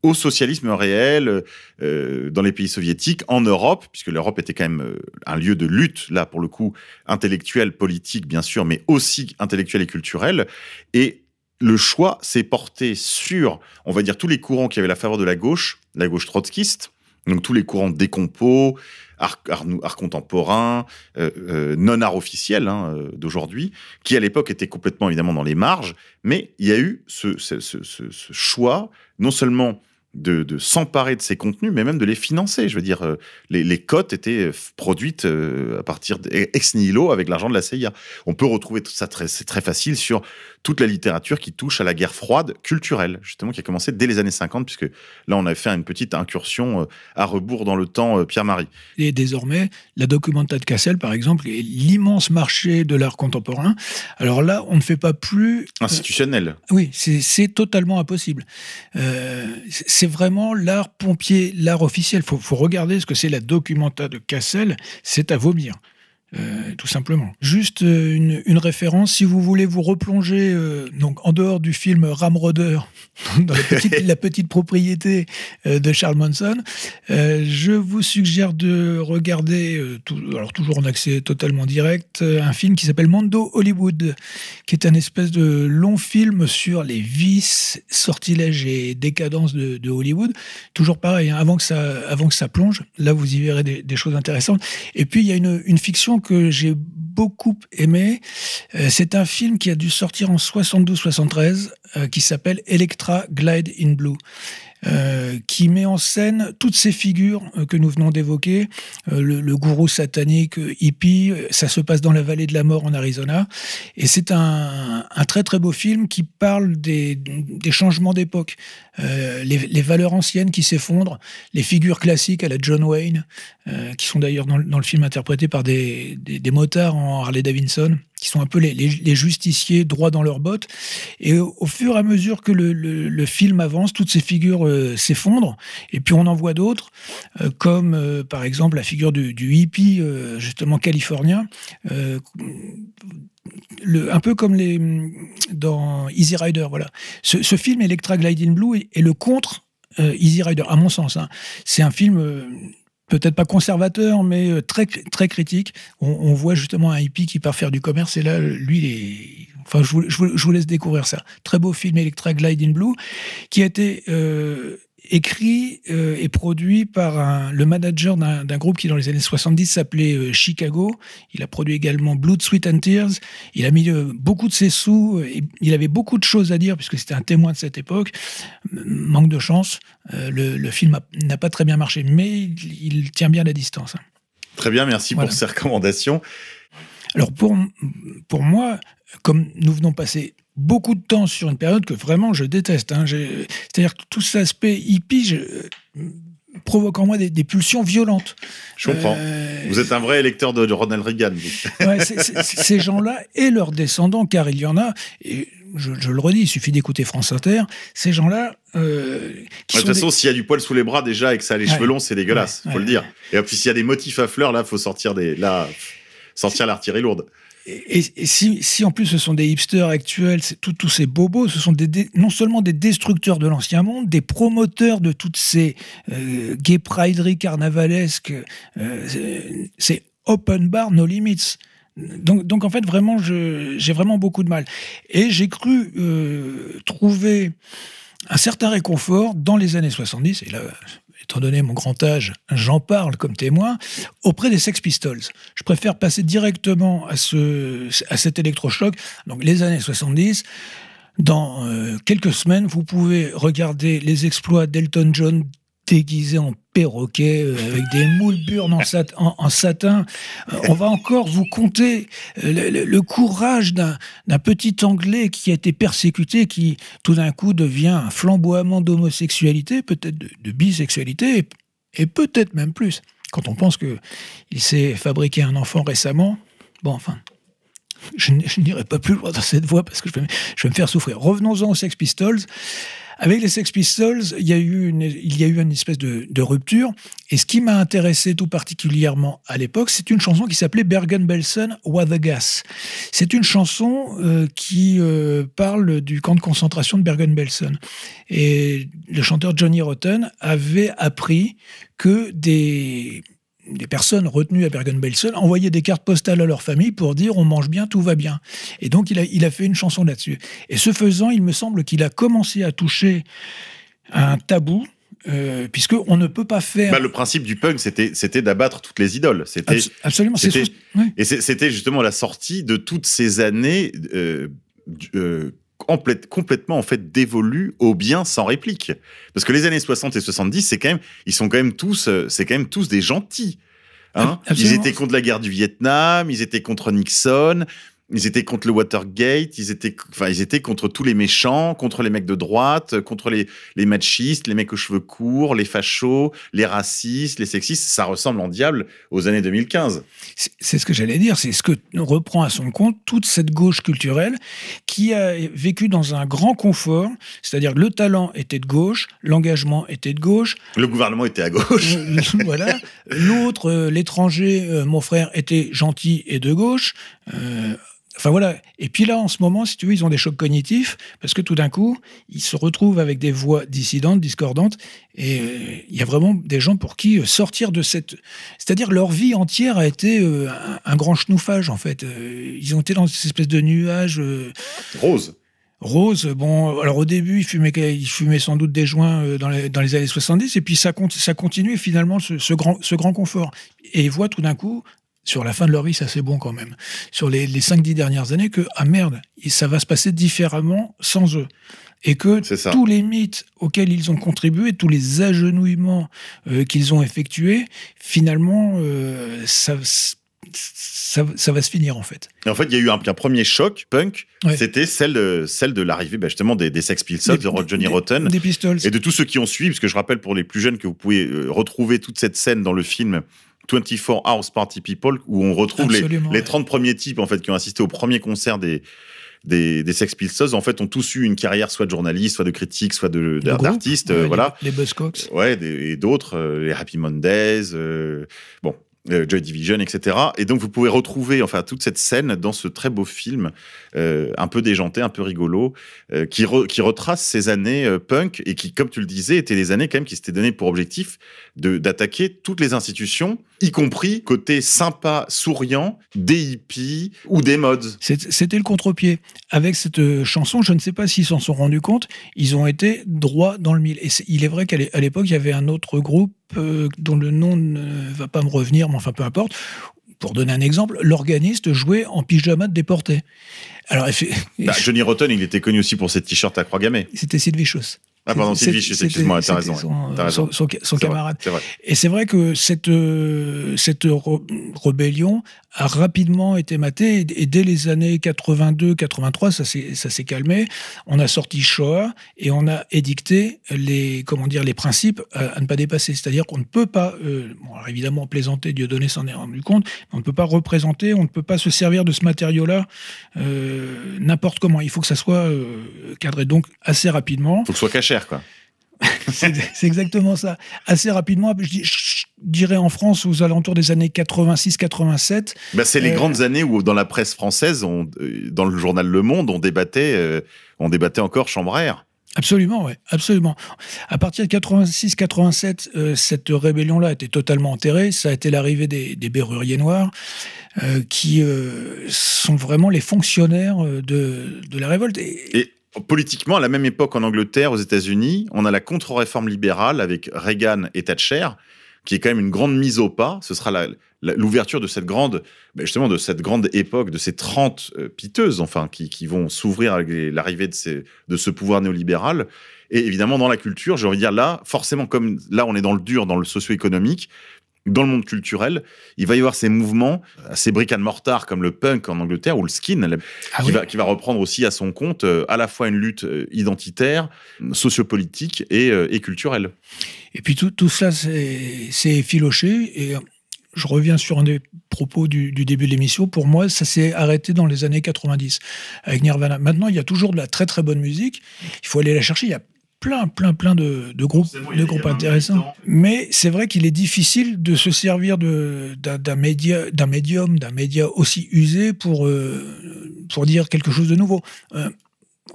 au socialisme réel euh, dans les pays soviétiques, en Europe, puisque l'Europe était quand même euh, un lieu de lutte, là pour le coup, intellectuel, politique bien sûr, mais aussi intellectuel et culturel. Et le choix s'est porté sur, on va dire, tous les courants qui avaient la faveur de la gauche, la gauche trotskiste, donc tous les courants décompos, art, art, contemporain, euh, euh, non art officiel hein, d'aujourd'hui, qui à l'époque étaient complètement évidemment dans les marges, mais il y a eu ce choix, non seulement de, de s'emparer de ces contenus, mais même de les financer. Je veux dire, euh, les, les cotes étaient euh, produites euh, à partir de, ex nihilo avec l'argent de la CIA. On peut retrouver tout ça très, c'est très facile sur toute la littérature qui touche à la guerre froide culturelle, justement, qui a commencé dès les années 50, puisque là, on a fait une petite incursion à rebours dans le temps, Pierre-Marie. Et désormais, la Documenta de Cassel, par exemple, est l'immense marché de l'art contemporain. Alors là, on ne fait pas plus Institutionnel. Oui, c'est c'est totalement impossible. Euh, c'est c'est vraiment l'art pompier, l'art officiel. Il faut, faut regarder ce que c'est la documenta de Cassel. C'est à vomir. Euh, tout simplement. Juste euh, une, référence, si vous voulez vous replonger euh, donc en dehors du film Ramrodder, dans la petite, propriété de Charles Manson, je vous suggère de regarder, alors toujours en accès totalement direct, un film qui s'appelle Mondo Hollywood, qui est un espèce de long film sur les vices, sortilèges et décadences de, Hollywood. Toujours pareil, hein, avant, que ça, avant que ça plonge, là vous y verrez des, des choses intéressantes. Et puis il y a une, une fiction que j'ai beaucoup aimé. Euh, c'est un film qui a dû sortir en 72-73, euh, qui s'appelle Electra Glide in Blue. Euh, qui met en scène toutes ces figures que nous venons d'évoquer. Le, gourou satanique hippie, ça se passe dans la vallée de la mort en Arizona. Et c'est un, très très beau film qui parle des changements d'époque, les, les, valeurs anciennes qui s'effondrent, les figures classiques à la John Wayne, qui sont d'ailleurs dans, le film interprétés par des, des, motards en Harley Davidson qui sont un peu les, les, justiciers droits dans leurs bottes. Et au, fur et à mesure que le, le, film avance, toutes ces figures euh, s'effondrent. Et puis on en voit d'autres, euh, comme euh, par exemple la figure du hippie, justement californien. Un peu comme dans Easy Rider, voilà. Ce, film Electra Gliding Blue est, le contre Easy Rider, à mon sens. Hein. C'est un film peut-être pas conservateur, mais euh, très, très critique. On, voit justement un hippie qui part faire du commerce, et là, lui, il est... Enfin, je vous, je vous, laisse découvrir ça. Très beau film Electra Glide in Blue, qui a été euh, écrit euh, et produit par un, le manager d'un groupe qui, dans les années 70, s'appelait euh, Chicago. Il a produit également Blood, Sweat and Tears. Il a mis euh, beaucoup de ses sous. Et il avait beaucoup de choses à dire, puisque c'était un témoin de cette époque. Manque de chance. Le, le, film n'a pas très bien marché, mais il, il, tient bien la distance. Très bien, merci voilà. pour ces recommandations. Alors, pour, pour moi, comme nous venons passer beaucoup de temps sur une période que vraiment je déteste. Hein. C'est-à-dire que tout cet aspect hippie je, provoque en moi des, des, pulsions violentes. Je comprends. Euh... Vous êtes un vrai électeur de Ronald Reagan. ouais, c est, c est, ces gens-là et leurs descendants, car il y en a, et je, je le redis, il suffit d'écouter France Inter, ces gens-là... Euh, de toute façon, des... s'il y a du poil sous les bras déjà et que ça a les ouais. cheveux longs, c'est dégueulasse, faut le dire. Et puis s'il y a des motifs à fleurs, là, faut sortir des... Là, sortir l'artillerie lourde. Et, si, si, en plus ce sont des hipsters actuels, tous ces bobos, ce sont des, non seulement des destructeurs de l'ancien monde, des promoteurs de toutes ces euh, gay prideries carnavalesques, euh, c'est open bar, no limits. Donc, donc en fait, vraiment, j'ai vraiment beaucoup de mal. Et j'ai cru euh, trouver un certain réconfort dans les années 70, et là, étant donné mon grand âge, j'en parle comme témoin, auprès des Sex Pistols. Je préfère passer directement à, ce, à cet électrochoc. Donc les années 70, dans euh, quelques semaines, vous pouvez regarder les exploits d'Elton John déguisé en perroquet euh, avec des moules burnes en, sat en, en satin. Euh, on va encore vous compter euh, le, courage d'un petit Anglais qui a été persécuté, qui tout d'un coup devient un flamboiement d'homosexualité, peut-être de, bisexualité, et, peut-être même plus. Quand on pense qu'il s'est fabriqué un enfant récemment, bon, enfin, je n'irai pas plus loin dans cette voie parce que je je vais me faire souffrir. Revenons-en aux Sex Pistols. Avec les Sex Pistols, il y a eu une, il y a eu une espèce de, de rupture. Et ce qui m'a intéressé tout particulièrement à l'époque, c'est une chanson qui s'appelait Bergen-Belsen What the Gas. C'est une chanson euh, qui euh, parle du camp de concentration de Bergen-Belsen. Et le chanteur Johnny Rotten avait appris que des des personnes retenues à Bergen-Belsen envoyaient des cartes postales à leur famille pour dire on mange bien, tout va bien. Et donc il a, il a fait une chanson là-dessus. Et ce faisant, il me semble qu'il a commencé à toucher un tabou euh, puisque on ne peut pas faire. Bah, le principe du punk, c'était c'était d'abattre toutes les idoles. C'était Abs absolument. C'était, oui. Et c'était justement la sortie de toutes ces années euh, euh, complètement en fait dévolu au bien sans réplique. Parce que les années 60 et 70, c'est quand même, ils sont quand même tous, euh, c'est quand même tous des gentils. Hein ils étaient contre la guerre du Vietnam, ils étaient contre Nixon, ils étaient contre le Watergate, ils étaient, enfin, ils étaient contre tous les méchants, contre les mecs de droite, contre les, les machistes, les mecs aux cheveux courts, les fachos, les racistes, les sexistes. Ça ressemble en diable aux années 2015. C'est ce que j'allais dire. C'est ce que reprend à son compte toute cette gauche culturelle qui a vécu dans un grand confort. C'est-à-dire le talent était de gauche, l'engagement était de gauche. Le gouvernement était à gauche. voilà. L'autre, euh, l'étranger, euh, mon frère, était gentil et de gauche. Euh, Enfin voilà. Et puis là, en ce moment, si tu veux, ils ont des chocs cognitifs parce que tout d'un coup, ils se retrouvent avec des voix dissidentes, discordantes. Et euh, il y a vraiment des gens pour qui euh, sortir de cette. C'est-à-dire, leur vie entière a été euh, un, un, grand chenoufage, en fait. Ils ont été dans cette espèce de nuage. Rose. Rose, bon, alors au début, il fumait, il fumait sans doute des joints dans les, dans les années 70, et puis ça, ça continue finalement ce, ce, grand, ce grand confort. Et il voit tout d'un coup sur la fin de leur vie, ça c'est bon quand même, sur les, les 5-10 dernières années, que, ah merde, ça va se passer différemment sans eux. Et que tous les mythes auxquels ils ont contribué, tous les agenouillements euh, qu'ils ont effectués, finalement, euh, ça, ça, ça, va se finir en fait. Et en fait, il y a eu un, un premier choc punk, ouais. c'était celle de, celle de l'arrivée bah, justement des, des, Sex Pistols, des, de Johnny des, Rotten, des Pistols. et de tous ceux qui ont suivi, parce que je rappelle pour les plus jeunes que vous pouvez euh, retrouver toute cette scène dans le film 24 Hours Party People, où on retrouve les, les 30 premiers types en fait qui ont assisté au premier concert des des, des, Sex Pistols, en fait, ont tous eu une carrière soit de journaliste, soit de critique, soit d'artiste, euh, voilà. Les, les Buzzcocks. Ouais, des, et d'autres, euh, les Happy Mondays, euh, bon, Joy Division, etc. Et donc vous pouvez retrouver enfin toute cette scène dans ce très beau film, euh, un peu déjanté, un peu rigolo, euh, qui, qui retrace ces années euh, punk et qui, comme tu le disais, étaient des années quand même qui s'étaient donné pour objectif d'attaquer toutes les institutions, y compris côté sympa, souriant, des hippies ou des mods. C'était le contre-pied. Avec cette euh, chanson, je ne sais pas s'ils s'en sont rendus compte, ils ont été droit dans le mille. Et il est vrai qu'à l'époque, il y avait un autre groupe euh, dont le nom ne va pas me revenir, mais enfin peu importe. Pour donner un exemple, l'organiste jouait en pyjama de déporté. Alors, bah, Johnny Rotten, il était connu aussi pour ses t-shirts à croix gammée. C'était Sid Vicious. Ah pardon, Sylvie, excuse-moi, t'as raison. Son, as raison. son, son, son camarade. Vrai. Et c'est vrai que cette, euh, cette rébellion a rapidement été matée et, et dès les années 82-83, ça s'est calmé. On a sorti Shoah et on a édicté les, comment dire, les principes à, à ne pas dépasser. C'est-à-dire qu'on ne peut pas, euh, bon, alors évidemment plaisanter, Dieudonné s'en est rendu compte, mais on ne peut pas représenter, on ne peut pas se servir de ce matériau-là euh, n'importe comment. Il faut que ça soit euh, cadré. Donc assez rapidement. Il faut que ce soit caché quoi. c'est exactement ça. Assez rapidement, je, je, dirais en France aux alentours des années 86-87. Bah, c'est les euh... grandes années où dans la presse française, on, euh, dans le journal Le Monde, on débattait, euh, on débattait encore chambre à air. Absolument, oui, absolument. À partir de 86-87, euh, cette rébellion-là était totalement enterrée. Ça a été l'arrivée des, des Berruriers Noirs, euh, qui euh, sont vraiment les fonctionnaires de, de la révolte. Et, Et politiquement, à la même époque en Angleterre, aux États-Unis, on a la contre-réforme libérale avec Reagan et Thatcher, qui est quand même une grande mise au pas. Ce sera l'ouverture de cette grande, ben justement, de cette grande époque, de ces 30 euh, piteuses, enfin, qui, vont s'ouvrir avec l'arrivée de ce pouvoir néolibéral. Et évidemment, dans la culture, j'ai envie de dire là, forcément, comme là, on est dans le dur, dans le socio-économique, dans le monde culturel, il va y avoir ces mouvements brick and mortar comme le punk en Angleterre ou le skin ah qui, oui. va, qui va reprendre aussi à son compte euh, à la fois une lutte euh, identitaire, sociopolitique et, euh, et culturelle. Et puis tout, tout cela c'est effiloché et je reviens sur un des propos du, du début de l'émission. Pour moi, ça s'est arrêté dans les années 90 avec Nirvana. Maintenant, il y a toujours de la très très bonne musique. Il faut aller la chercher. Il y a plein, plein, plein de, de groupes, de groupes intéressants. Mais c'est vrai qu'il est difficile de se servir d'un média, d'un médium, d'un média aussi usé pour, euh, pour dire quelque chose de nouveau. Euh,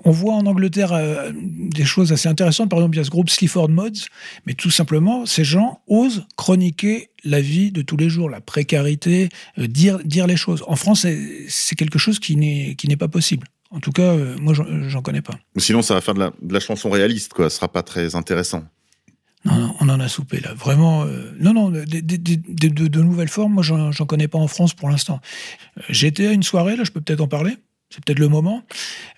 on voit en Angleterre euh, des choses assez intéressantes. Par exemple, il y a ce groupe Sleaford Mods, mais tout simplement, ces gens osent chroniquer la vie de tous les jours, la précarité, euh, dire, dire les choses. En France, c'est quelque chose qui n'est pas possible. En tout cas, euh, moi, j'en connais pas. Sinon, ça va faire de la, de la, chanson réaliste, quoi. Ce sera pas très intéressant. Non, non on en a soupé là. Vraiment, euh, non, non, de, de, de, de, nouvelles formes, moi, j'en connais pas en France pour l'instant. Euh, J'étais à une soirée, là, je peux peut-être en parler. C'est peut-être le moment.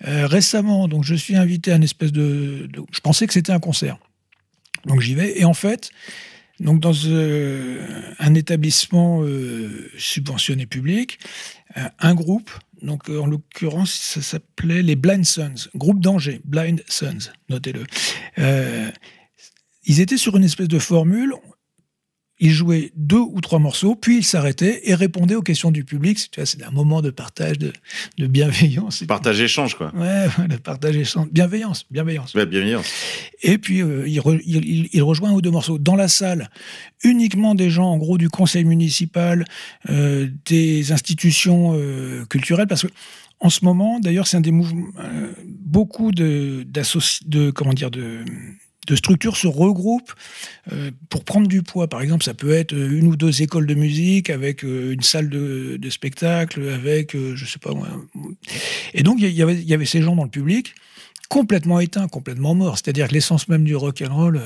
Euh, récemment, donc, je suis invité à une espèce de. je pensais que c'était un concert. Donc, j'y vais. Et en fait, donc dans euh, un établissement euh, subventionné public, euh, un groupe, donc en l'occurrence ça s'appelait les Blind Sons, groupe d'Angers, Blind Sons, notez-le. ils étaient sur une espèce de formule, il jouait deux ou trois morceaux, puis il s'arrêtait et répondait aux questions du public. C'est un moment de partage, de, de bienveillance. Partage-échange, quoi. Ouais, partage-échange. Bienveillance, bienveillance. Ouais, bienveillance. Et puis, euh, il, re, il, il, rejoint un ou deux morceaux. Dans la salle, uniquement des gens, en gros, du conseil municipal, euh, des institutions euh, culturelles, parce que en ce moment, d'ailleurs, c'est un des mouvements, euh, beaucoup de, de, comment dire, de, de structures se regroupent euh, pour prendre du poids. Par exemple, ça peut être une ou deux écoles de musique avec euh, une salle de, spectacle, avec, euh, je sais pas. Et donc, il y, avait, ces gens dans le public complètement éteints, complètement morts. C'est-à-dire que l'essence même du rock and roll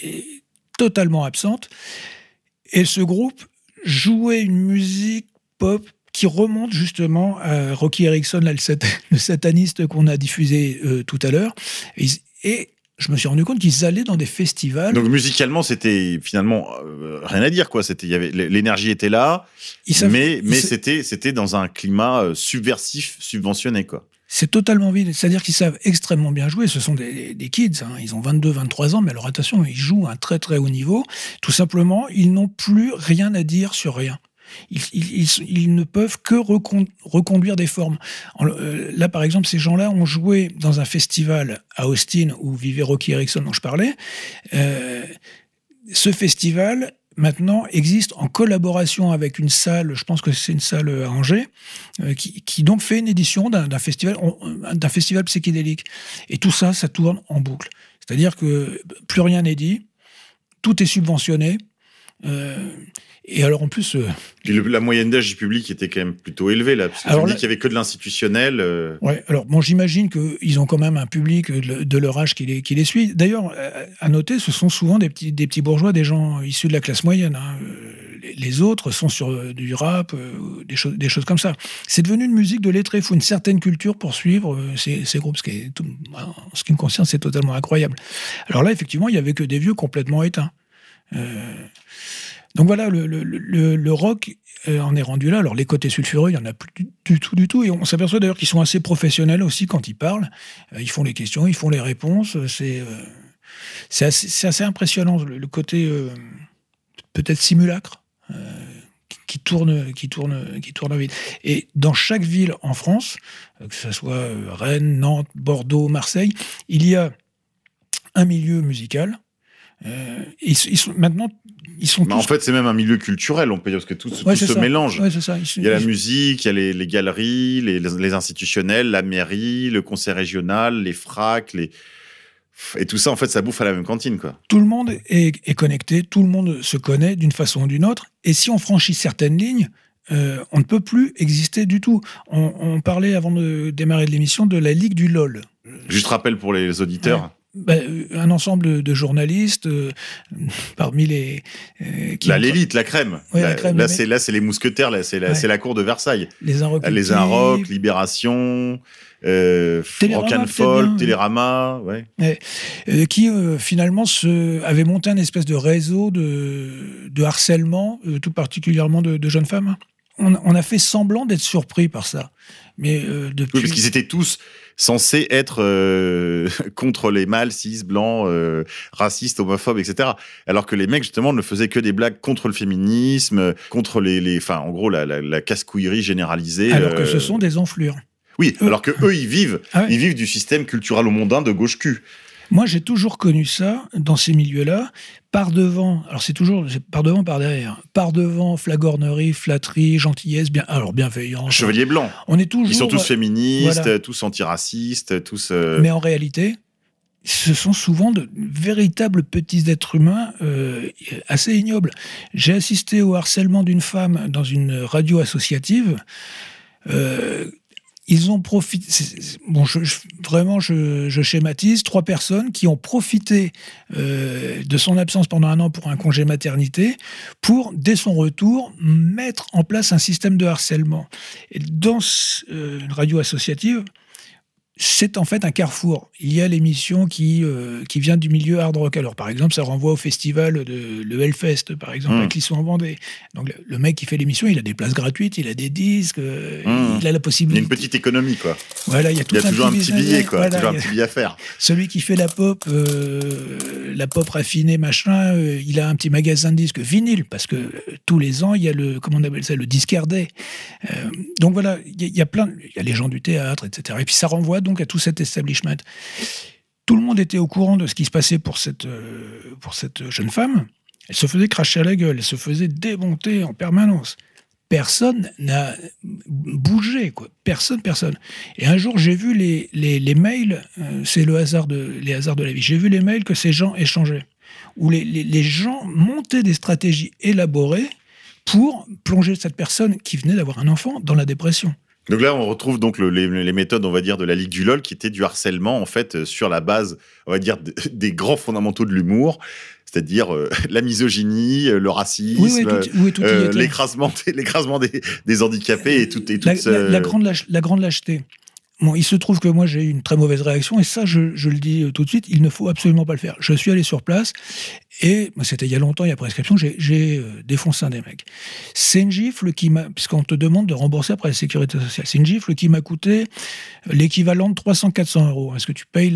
est totalement absente. Et ce groupe jouer une musique pop qui remonte justement à Rocky Erickson, le, sat- le sataniste qu'on a diffusé euh, tout à l'heure. Et je me suis rendu compte qu'ils allaient dans des festivals. Donc musicalement, c'était finalement euh, rien à dire quoi. C'était, il y avait l'énergie était là, savent- mais mais c'était c'était dans un climat euh, subversif, subventionné quoi. C'est totalement vide. C'est-à-dire qu'ils savent extrêmement bien jouer. Ce sont des, des kids. hein. Ils ont 22, 23 ans, mais alors attention, ils jouent à un très très haut niveau. Tout simplement, ils n'ont plus rien à dire sur rien. Ils, ne peuvent que recon- reconduire des formes. Euh, là, par exemple, ces gens-là ont joué dans un festival à Austin où vivait Rocky Erickson dont je parlais. Euh, ce festival, maintenant, existe en collaboration avec une salle, je pense que c'est une salle à Angers, euh, qui, donc fait une édition d'un festival, d'un festival psychédélique. Et tout ça, ça tourne en boucle. C'est-à-dire que plus rien n'est dit, tout est subventionné. Et alors en plus, euh, le- la moyenne d'âge du public était quand même plutôt élevée là. Parce que Alors tu là- dis qu'il y avait que de l'institutionnel. euh, Ouais, alors bon, j'imagine qu'ils ont quand même un public de, de leur âge qui les, qui les suit. D'ailleurs, euh, à noter, ce sont souvent des petits, des petits bourgeois, des gens issus de la classe moyenne. hein. Les, autres sont sur euh, du rap, euh, des, choses, des choses comme ça. C'est devenu une musique de lettrés. Il faut une certaine culture pour suivre ces, ces groupes. Ce qui, est tout- en ce qui me concerne, c'est totalement incroyable. Alors là, effectivement, il y avait que des vieux complètement éteints. Euh, donc voilà, le, rock euh, en est rendu là. Alors les côtés sulfureux, il y en a plus du, tout, du tout. Et on s'aperçoit d'ailleurs qu'ils sont assez professionnels aussi quand ils parlent. Euh, ils font les questions, ils font les réponses. Euh, C'est assez, impressionnant le, côté peut-être simulacre. qui- tourne, qui tourne, qui tourne vite. Et dans chaque ville en France, que ce soit Rennes, Nantes, Bordeaux, Marseille, il y a un milieu musical. Ils sont maintenant, ils sont mais en fait, c'est même un milieu culturel, on peut dire, parce que tout, Ouais, se ça. mélange. Ouais, c'est ça. Ils- Il y a la musique, il y a les, les galeries, les, les institutionnels, la mairie, le conseil régional, les fracs, les... Et tout ça, en fait, ça bouffe à la même cantine, quoi. tout le monde est, est connecté, tout le monde se connaît d'une façon ou d'une autre. Et si on franchit certaines lignes, euh, on ne peut plus exister du tout. On, on parlait avant de démarrer de l'émission de la Ligue du LOL. Juste rappel pour les auditeurs. Ben, euh, un ensemble de journalistes euh, parmi les euh, qui Là, ont- l'élite, la crème. Ouais, la là, crème, là, c'est là, c'est les mousquetaires. Là, c'est la, Ouais. la cour de Versailles. les Inrecuptibles, Les Inrocks, Libération, euh, Télérama, Rock and peut-être Folk, bien. Télérama, ouais. euh, qui finalement se, avait monté un espèce de réseau de, de harcèlement, tout particulièrement de, de jeunes femmes. On, on a fait semblant d'être surpris par ça, mais euh, depuis. Oui, parce qu'ils étaient tous censés être euh, contre les mâles, cis, blancs, euh, racistes, homophobes, etc. Alors que les mecs, justement, ne faisaient que des blagues contre le féminisme, contre les... les enfin, en gros, la, la, la casse-couillerie généralisée. alors que euh, ce sont des enflures. Oui, eux- alors que eux, ils vivent. Ah ouais. Ils vivent du système culturel au mondain de gauche cul. Moi, j'ai toujours connu ça dans ces milieux-là. Par devant, alors c'est toujours par devant, par derrière? Par devant, flagornerie, flatterie, gentillesse, bien, alors bienveillance. Chevalier blanc. On est toujours. Ils sont tous féministes, voilà. tous antiracistes, tous... euh, Mais en réalité, ce sont souvent de véritables petits êtres humains euh, assez ignobles. J'ai assisté au harcèlement d'une femme dans une radio associative. Euh, ils ont profité. Bon, vraiment, je, schématise. Trois personnes qui ont profité euh, de son absence pendant un an pour un congé maternité, pour, dès son retour, mettre en place un système de harcèlement. Dans euh, une radio associative, c'est en fait un carrefour. Il y a l'émission qui, euh, qui vient du milieu hard rock. Alors, par exemple, ça renvoie au festival de le Hellfest, par exemple, Mm. avec l'issue en Vendée. Donc, le, mec qui fait l'émission, il a des places gratuites, il a des disques, euh, Mm. il a la Il y a possibilité. une petite économie, quoi. Voilà, il y a, tout Il y a toujours un petit billet, quoi. Voilà, toujours un il y a- petit billet à faire. celui qui fait la pop, euh, la pop raffinée, machin, euh, il a un petit magasin de disques vinyle, parce que tous les ans, il y a le, comment on appelle ça, le disquaire day. Donc voilà, il y a plein, il y a les gens du théâtre, etc. Et puis ça renvoie donc à tout cet establishment. Tout le monde était au courant de ce qui se passait pour cette, euh, pour cette jeune femme. Elle se faisait cracher à la gueule, elle se faisait démonter en permanence. Personne n'a bougé, quoi. Personne, personne. Et un jour, j'ai vu les, les, mails, euh, c'est le hasard de, les hasards de la vie, j'ai vu les mails que ces gens échangeaient, où les, les gens montaient des stratégies élaborées pour plonger cette personne qui venait d'avoir un enfant dans la dépression. Donc là, on retrouve donc le- les, les méthodes, on va dire, de la Ligue du LOL, qui était du harcèlement, en fait, euh, sur la base, on va dire, des grands fondamentaux de l'humour. c'est-à-dire euh, la misogynie, euh, le racisme, Oui, euh, l'écrasement, l'écrasement des, des handicapés et tout et la, toute la- ce- la grande lâche- la grande lâcheté. Bon, il se trouve que moi j'ai eu une très mauvaise réaction et ça je, le dis euh, tout de suite, il ne faut absolument pas le faire. Je suis allé sur place et moi, c'était il y a longtemps, il y a prescription, j'ai- euh, défoncé un des mecs. C'est une gifle qui m'a, puisqu'on te demande de rembourser après la sécurité sociale, c'est une gifle qui m'a coûté euh, l'équivalent de 300-400 euros. Est-ce que tu payes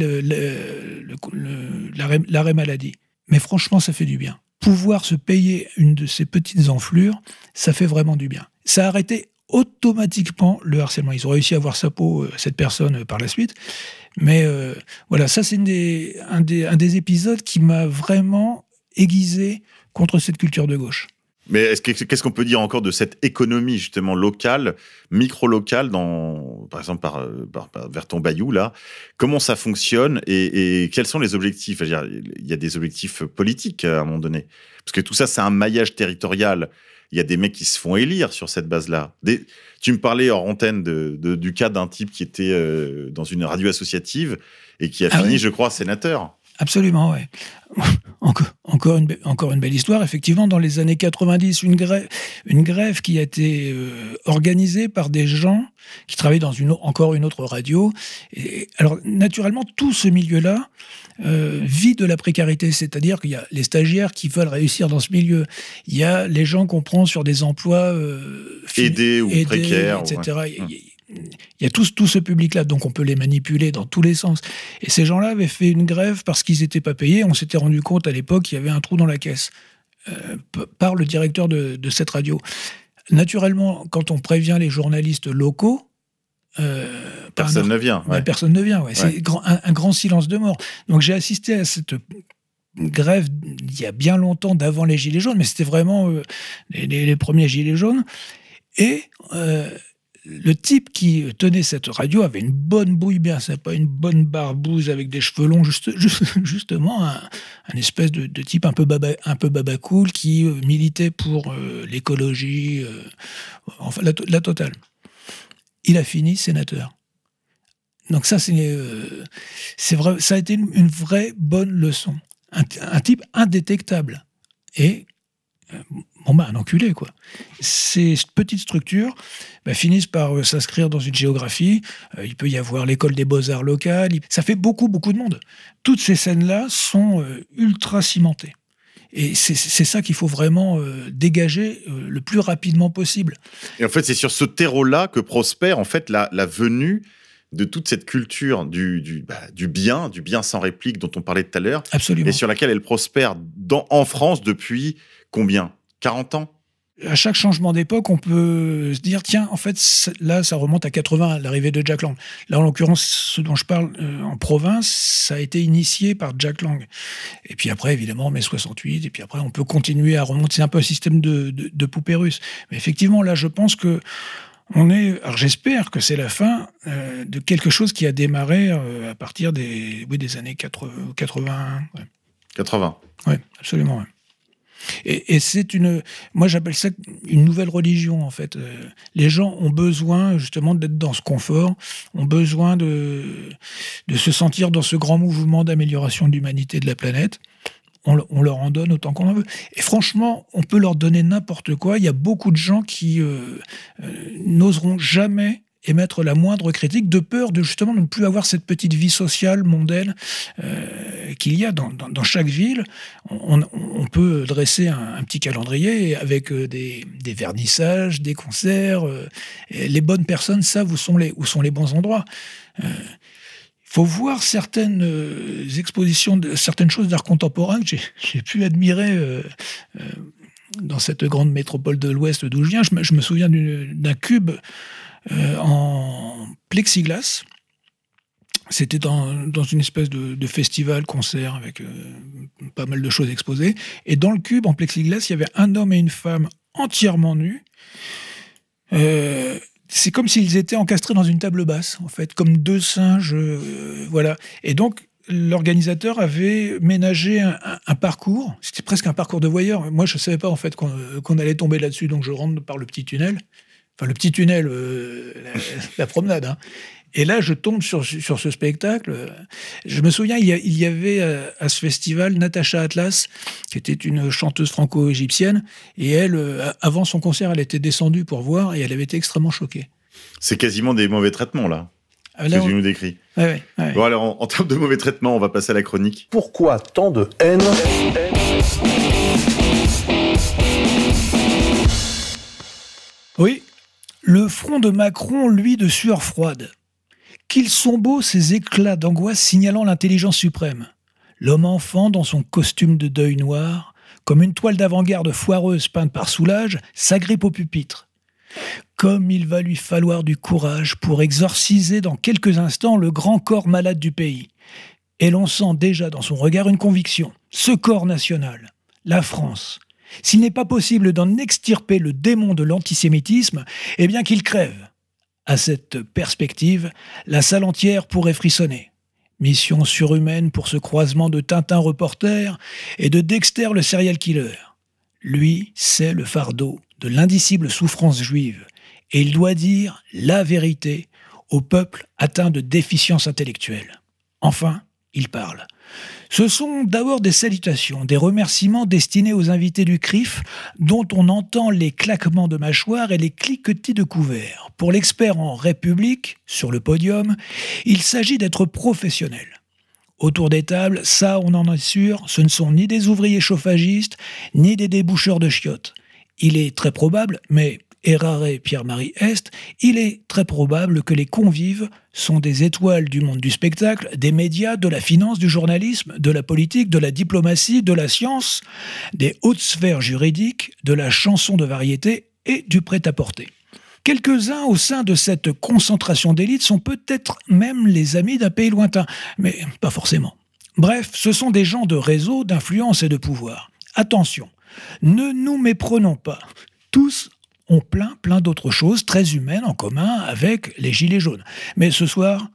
l'arrêt maladie? Mais franchement, ça fait du bien. Pouvoir se payer une de ces petites enflures, ça fait vraiment du bien. Ça a arrêté automatiquement le harcèlement. Ils ont réussi à avoir sa peau, euh, cette personne, euh, par la suite. Mais euh, voilà, ça c'est un, des, épisodes qui m'a vraiment aiguisé contre cette culture de gauche. Mais est-ce que- qu'est-ce qu'on peut dire encore de cette économie justement locale, micro-locale, dans, par exemple par, vers ton bayou là? Comment ça fonctionne et, et quels sont les objectifs? Il y a des objectifs politiques à un moment donné, parce que tout ça c'est un maillage territorial. Il y a des mecs qui se font élire sur cette base-là. Des- Tu me parlais hors antenne de, de- du cas d'un type qui était euh, dans une radio associative et qui a Ah fini, oui. je crois, sénateur. Absolument, ouais. Encore, une, encore une belle histoire. Effectivement, dans les années 90, une grève, une grève qui a été euh, organisée par des gens qui travaillaient dans une, encore une autre radio. Et, alors, naturellement, tout ce milieu-là euh, vit de la précarité. C'est-à-dire qu'il y a les stagiaires qui veulent réussir dans ce milieu. Il y a les gens qu'on prend sur des emplois euh, Aidés ou aidés, précaires, etc. ouais. Il il y a tout, ce- tout ce public-là, donc on peut les manipuler dans tous les sens. Et ces gens-là avaient fait une grève parce qu'ils n'étaient pas payés. On s'était rendu compte à l'époque qu'il y avait un trou dans la caisse euh, par le directeur de, de cette radio. Naturellement, quand on prévient les journalistes locaux, euh, Personne ne vient. ouais. personne ne vient. ouais. C'est grand- un, un grand silence de mort. Donc j'ai assisté à cette grève il y a bien longtemps, d'avant les Gilets jaunes, mais c'était vraiment euh, les, les- les premiers Gilets jaunes. Et euh, le type qui tenait cette radio avait une bonne bouille bien sympa, une bonne barbouze avec des cheveux longs, juste, juste- justement un, espèce de, type un peu baba, un peu baba cool qui euh, militait pour euh, l'écologie, euh, enfin la, la totale. Il a fini sénateur. Donc ça, c'est vrai, ça a été une, vraie bonne leçon. Un, un type indétectable. Et bon bah un enculé quoi. Ces petites structures bah, finissent par euh, s'inscrire dans une géographie. Euh, il peut y avoir l'école des beaux-arts locale. Ça fait beaucoup beaucoup de monde. Toutes ces scènes-là sont euh, ultra cimentées. Et c'est ça qu'il faut vraiment dégager le plus rapidement possible. Et en fait, c'est sur ce terreau-là que prospère en fait la, la venue de toute cette culture du, du, bah, du bien, du bien sans réplique dont on parlait tout à l'heure, Absolument. et sur laquelle elle prospère dans, en France depuis combien? 40 ans à chaque changement d'époque, on peut se dire tiens, en fait, là, ça remonte à 80, l'arrivée de Jack Lang. Là, en l'occurrence, ce dont je parle euh, en province, ça a été initié par Jack Lang. Et puis après, évidemment, mai 68, et puis après, on peut continuer à remonter. C'est un peu un système de, de, de poupée russe. Mais effectivement, là, je pense que on est. Alors, j'espère que c'est la fin euh, de quelque chose qui a démarré euh, à partir des, oui, des années 80. 81. ouais. 80. Oui, absolument. ouais. Et, c'est une, moi j'appelle ça une nouvelle religion en fait. Euh, Les gens ont besoin justement d'être dans ce confort, ont besoin de, de se sentir dans ce grand mouvement d'amélioration de l'humanité de la planète. On leur en donne autant qu'on en veut. Et franchement, on peut leur donner n'importe quoi. Il y a beaucoup de gens qui euh, euh, n'oseront jamais émettre la moindre critique de peur de justement ne plus avoir cette petite vie sociale mondaine euh, qu'il y a dans, chaque ville. On, peut dresser un, petit calendrier avec euh, des, vernissages, des concerts. euh, les bonnes personnes savent où sont les, bons endroits. Euh, faut voir certaines expositions, certaines choses d'art contemporain que j'ai- pu admirer dans cette grande métropole de l'Ouest d'où je viens. Je me, souviens d'un cube euh, en plexiglas. C'était dans, une espèce de, festival, concert, avec euh, pas mal de choses exposées. Et dans le cube, en plexiglas, il y avait un homme et une femme entièrement nus. Euh, c'est comme s'ils étaient encastrés dans une table basse, en fait, comme deux singes, voilà. Et donc, l'organisateur avait ménagé un, parcours, c'était presque un parcours de voyeur. Moi, je ne savais pas, en fait, qu'on allait tomber là-dessus, donc je rentre par le petit tunnel. Enfin, le petit tunnel, euh, la, la promenade. hein. Et là, je tombe sur, sur ce spectacle. Je me souviens, il y, a- il y avait euh, à ce festival Natacha Atlas, qui était une chanteuse franco-égyptienne. Et elle, euh, avant son concert, elle était descendue pour voir et elle avait été extrêmement choquée. C'est quasiment des mauvais traitements, là, Ah, que tu nous décris. ouais, ouais, ouais. Bon, alors, en, en termes de mauvais traitements, on va passer à la chronique. Pourquoi tant de haine? Oui, le front de Macron, lui, de sueur froide. Qu'ils sont beaux ces éclats d'angoisse signalant l'intelligence suprême. L'homme enfant, dans son costume de deuil noir, comme une toile d'avant-garde foireuse peinte par Soulage, s'agrippe au pupitre. Comme il va lui falloir du courage pour exorciser dans quelques instants le grand corps malade du pays. Et l'on sent déjà dans son regard une conviction. Ce corps national, la France, s'il n'est pas possible d'en extirper le démon de l'antisémitisme, eh bien qu'il crève. À cette perspective, la salle entière pourrait frissonner. Mission surhumaine pour ce croisement de Tintin reporter et de Dexter le serial killer. Lui, c'est le fardeau de l'indicible souffrance juive, et il doit dire la vérité au peuple atteint de déficience intellectuelle. Enfin, il parle. Ce sont d'abord des salutations, des remerciements destinés aux invités du CRIF, dont on entend les claquements de mâchoires et les cliquetis de couverts. Pour l'expert en République, sur le podium, il s'agit d'être professionnel. Autour des tables, ça on en est sûr, ce ne sont ni des ouvriers chauffagistes, ni des déboucheurs de chiottes. Il est très probable, mais errare Pierre-Marie Est, il est très probable que les convives sont des étoiles du monde du spectacle, des médias, de la finance, du journalisme, de la politique, de la diplomatie, de la science, des hautes sphères juridiques, de la chanson de variété et du prêt-à-porter. Quelques-uns au sein de cette concentration d'élite sont peut-être même les amis d'un pays lointain, mais pas forcément. Bref, ce sont des gens de réseau, d'influence et de pouvoir. Attention, ne nous méprenons pas. Tous ont plein, plein d'autres choses très humaines en commun avec les Gilets jaunes. Mais ce soir,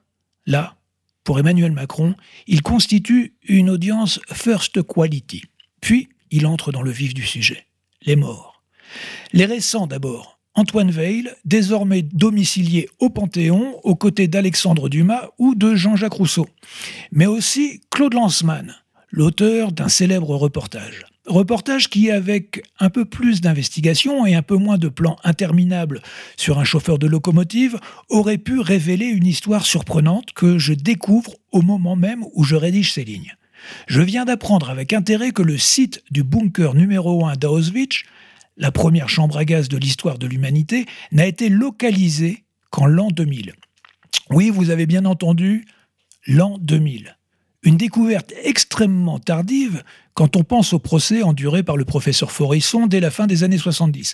là, pour Emmanuel Macron, il constitue une audience first quality. Puis, il entre dans le vif du sujet. Les morts. Les récents d'abord. Antoine Veil, désormais domicilié au Panthéon, aux côtés d'Alexandre Dumas ou de Jean-Jacques Rousseau. Mais aussi Claude Lanzmann, l'auteur d'un célèbre reportage. Reportage qui, avec un peu plus d'investigation et un peu moins de plans interminables sur un chauffeur de locomotive, aurait pu révéler une histoire surprenante que je découvre au moment même où je rédige ces lignes. Je viens d'apprendre avec intérêt que le site du bunker numéro 1 d'Auschwitz, la première chambre à gaz de l'histoire de l'humanité, n'a été localisé qu'en l'an 2000. Oui, vous avez bien entendu, l'an 2000. Une découverte extrêmement tardive quand on pense au procès enduré par le professeur Forisson dès la fin des années 70.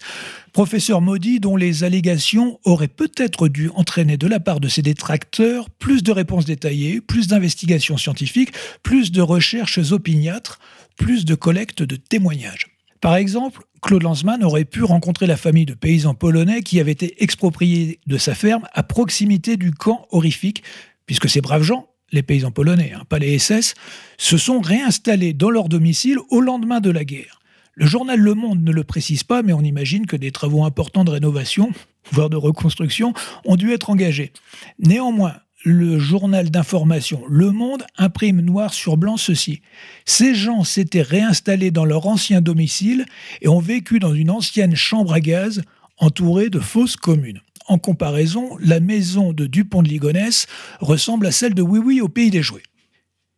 Professeur maudit dont les allégations auraient peut-être dû entraîner de la part de ses détracteurs plus de réponses détaillées, plus d'investigations scientifiques, plus de recherches opiniâtres, plus de collecte de témoignages. Par exemple, Claude Lanzmann aurait pu rencontrer la famille de paysans polonais qui avaient été expropriés de sa ferme à proximité du camp horrifique, puisque ces braves gens, les paysans polonais, hein, pas les SS, se sont réinstallés dans leur domicile au lendemain de la guerre. Le journal Le Monde ne le précise pas, mais on imagine que des travaux importants de rénovation, voire de reconstruction, ont dû être engagés. Néanmoins, le journal d'information Le Monde imprime noir sur blanc ceci. Ces gens s'étaient réinstallés dans leur ancien domicile et ont vécu dans une ancienne chambre à gaz entourée de fausses communes. En comparaison, la maison de Dupont de Ligonnès ressemble à celle de Oui Oui au Pays des Jouets.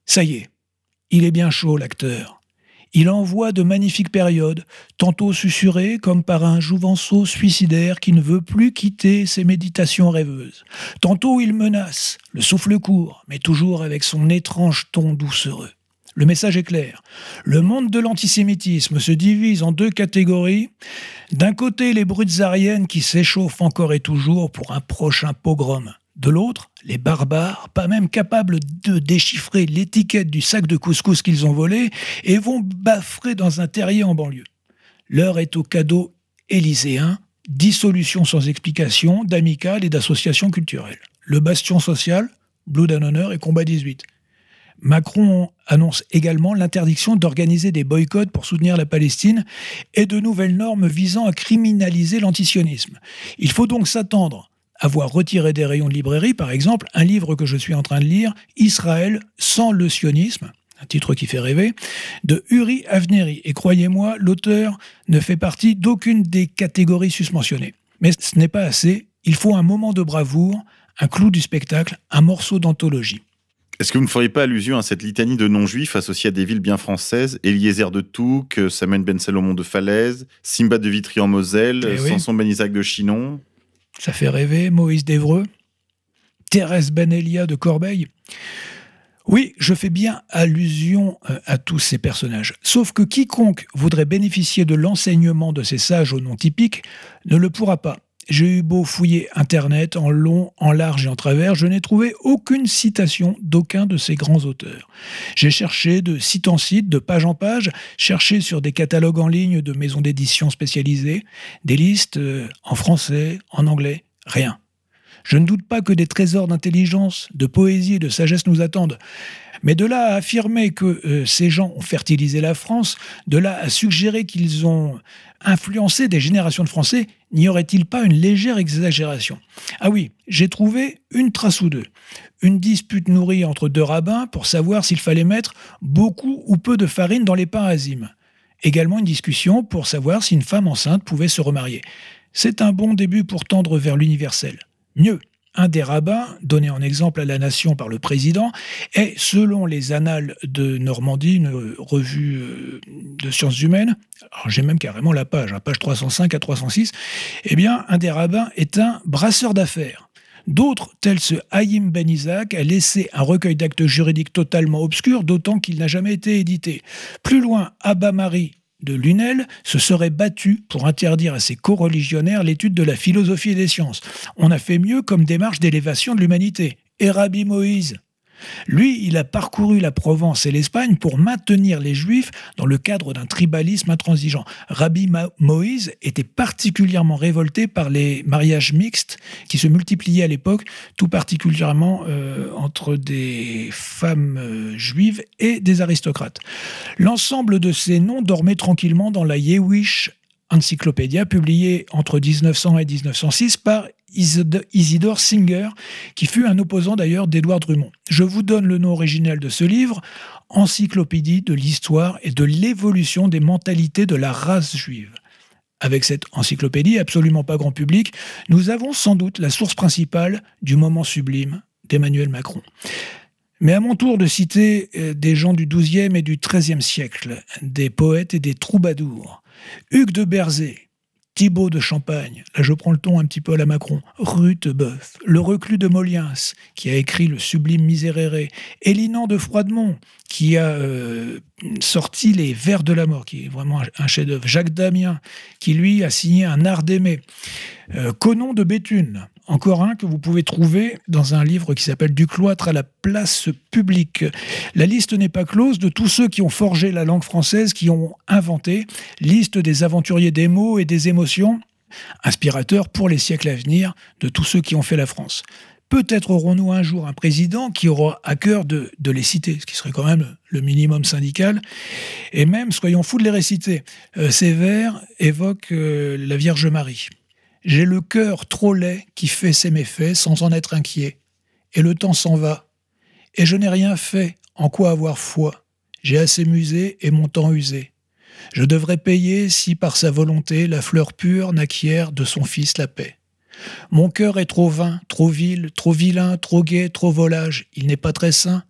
Ça y est, il est bien chaud l'acteur. Il envoie de magnifiques périodes, tantôt susurrées comme par un jouvenceau suicidaire qui ne veut plus quitter ses méditations rêveuses. Tantôt il menace, le souffle court, mais toujours avec son étrange ton doucereux. Le message est clair. Le monde de l'antisémitisme se divise en deux catégories. D'un côté, les brutes ariennes qui s'échauffent encore et toujours pour un prochain pogrom. De l'autre, les barbares, pas même capables de déchiffrer l'étiquette du sac de couscous qu'ils ont volé, et vont baffrer dans un terrier en banlieue. L'heure est au cadeau élyséen, dissolution sans explication d'amicales et d'associations culturelles. Le bastion social, Blood and Honor et Combat 18. Macron annonce également l'interdiction d'organiser des boycotts pour soutenir la Palestine et de nouvelles normes visant à criminaliser l'antisionisme. Il faut donc s'attendre avoir retiré des rayons de librairie, par exemple, un livre que je suis en train de lire, Israël sans le sionisme, un titre qui fait rêver, de Uri Avneri. Et croyez-moi, l'auteur ne fait partie d'aucune des catégories susmentionnées. Mais ce n'est pas assez, il faut un moment de bravoure, un clou du spectacle, un morceau d'anthologie. Est-ce que vous ne feriez pas allusion à cette litanie de non-juifs associés à des villes bien françaises? Eliezer de Touques, Samuel Ben Salomon de Falaise, Simba de Vitry en Moselle, Eh oui. Samson Ben Isaac de Chinon Ça fait rêver, Moïse d'Evreux, Thérèse Benelia de Corbeil. Oui, je fais bien allusion euh, à tous ces personnages. Sauf que quiconque voudrait bénéficier de l'enseignement de ces sages au nom typique ne le pourra pas. J'ai eu beau fouiller Internet en long, en large et en travers, je n'ai trouvé aucune citation d'aucun de ces grands auteurs. J'ai cherché de site en site, de page en page, cherché sur des catalogues en ligne de maisons d'édition spécialisées, des listes euh, en français, en anglais, rien. Je ne doute pas que des trésors d'intelligence, de poésie et de sagesse nous attendent. Mais de là à affirmer que euh, ces gens ont fertilisé la France, de là à suggérer qu'ils ont influencé des générations de Français, n'y aurait-il pas une légère exagération? Ah oui, j'ai trouvé une trace ou deux. Une dispute nourrie entre deux rabbins pour savoir s'il fallait mettre beaucoup ou peu de farine dans les pains azimes. Également une discussion pour savoir si une femme enceinte pouvait se remarier. C'est un bon début pour tendre vers l'universel. Mieux, un des rabbins, donné en exemple à la nation par le président, est, selon les Annales de Normandie, une revue euh, de sciences humaines, alors j'ai même carrément la page, hein, page 305 à 306, eh bien, un des rabbins est un brasseur d'affaires. D'autres, tels ce Haïm Ben Isaac, a laissé un recueil d'actes juridiques totalement obscur, d'autant qu'il n'a jamais été édité. Plus loin, Abba Marie de Lunel se serait battu pour interdire à ses co-religionnaires l'étude de la philosophie et des sciences. On a fait mieux comme démarche d'élévation de l'humanité. Et Moïse lui, il a parcouru la Provence et l'Espagne pour maintenir les Juifs dans le cadre d'un tribalisme intransigeant. Rabbi Moïse était particulièrement révolté par les mariages mixtes qui se multipliaient à l'époque, tout particulièrement euh, entre des femmes euh, juives et des aristocrates. L'ensemble de ces noms dormait tranquillement dans la Jewish Encyclopédia, publiée entre 1900 et 1906 par Isid- Isidore Singer, qui fut un opposant d'ailleurs d'Édouard Drummond. Je vous donne le nom original de ce livre, Encyclopédie de l'histoire et de l'évolution des mentalités de la race juive. Avec cette encyclopédie absolument pas grand public, nous avons sans doute la source principale du moment sublime d'Emmanuel Macron. Mais à mon tour de citer euh, des gens du XIIe et du XIIIe siècle, des poètes et des troubadours. Hugues de Berzé, Thibaut de Champagne, là je prends le ton un petit peu à la Macron, Rutebeuf, le reclus de Moliens, qui a écrit le sublime Miséréré, Élinan de Froidemont, qui a euh, sorti Les Vers de la Mort, qui est vraiment un, un chef-d'œuvre, Jacques Damien, qui lui a signé Un art d'aimer, euh, Conon de Béthune, encore un que vous pouvez trouver dans un livre qui s'appelle Du cloître à la place publique. La liste n'est pas close de tous ceux qui ont forgé la langue française, qui ont inventé, liste des aventuriers des mots et des émotions, inspirateur pour les siècles à venir de tous ceux qui ont fait la France. Peut-être aurons-nous un jour un président qui aura à cœur de, les citer, ce qui serait quand même le minimum syndical, et même, soyons fous de les réciter. Euh, ces vers évoquent euh, la Vierge Marie. J'ai le cœur trop laid qui fait ses méfaits sans en être inquiet. Et le temps s'en va. Et je n'ai rien fait en quoi avoir foi. J'ai assez musé et mon temps usé. Je devrais payer si par sa volonté la fleur pure n'acquiert de son fils la paix. Mon cœur est trop vain, trop vil, trop vilain, trop gai, trop volage. Il n'est pas très sain.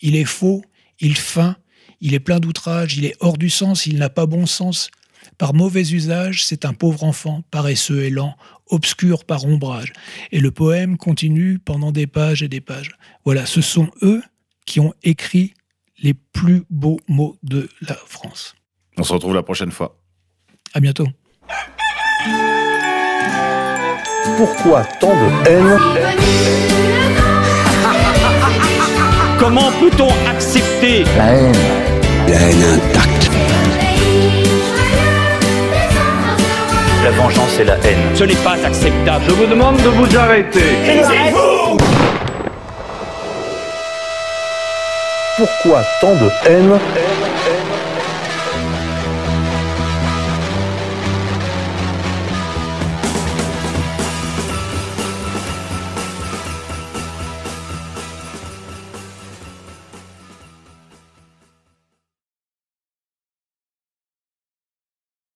Il est faux, il feint, il est plein d'outrage, il est hors du sens, il n'a pas bon sens. Par mauvais usage, c'est un pauvre enfant, paresseux et lent, obscur par ombrage. Et le poème continue pendant des pages et des pages. Voilà, ce sont eux qui ont écrit les plus beaux mots de la France. On se retrouve la prochaine fois. À bientôt. Pourquoi tant de haine Comment peut-on accepter La haine intacte. La vengeance et la haine. Ce n'est pas acceptable. Je vous demande de vous arrêter. Pourquoi tant de haine?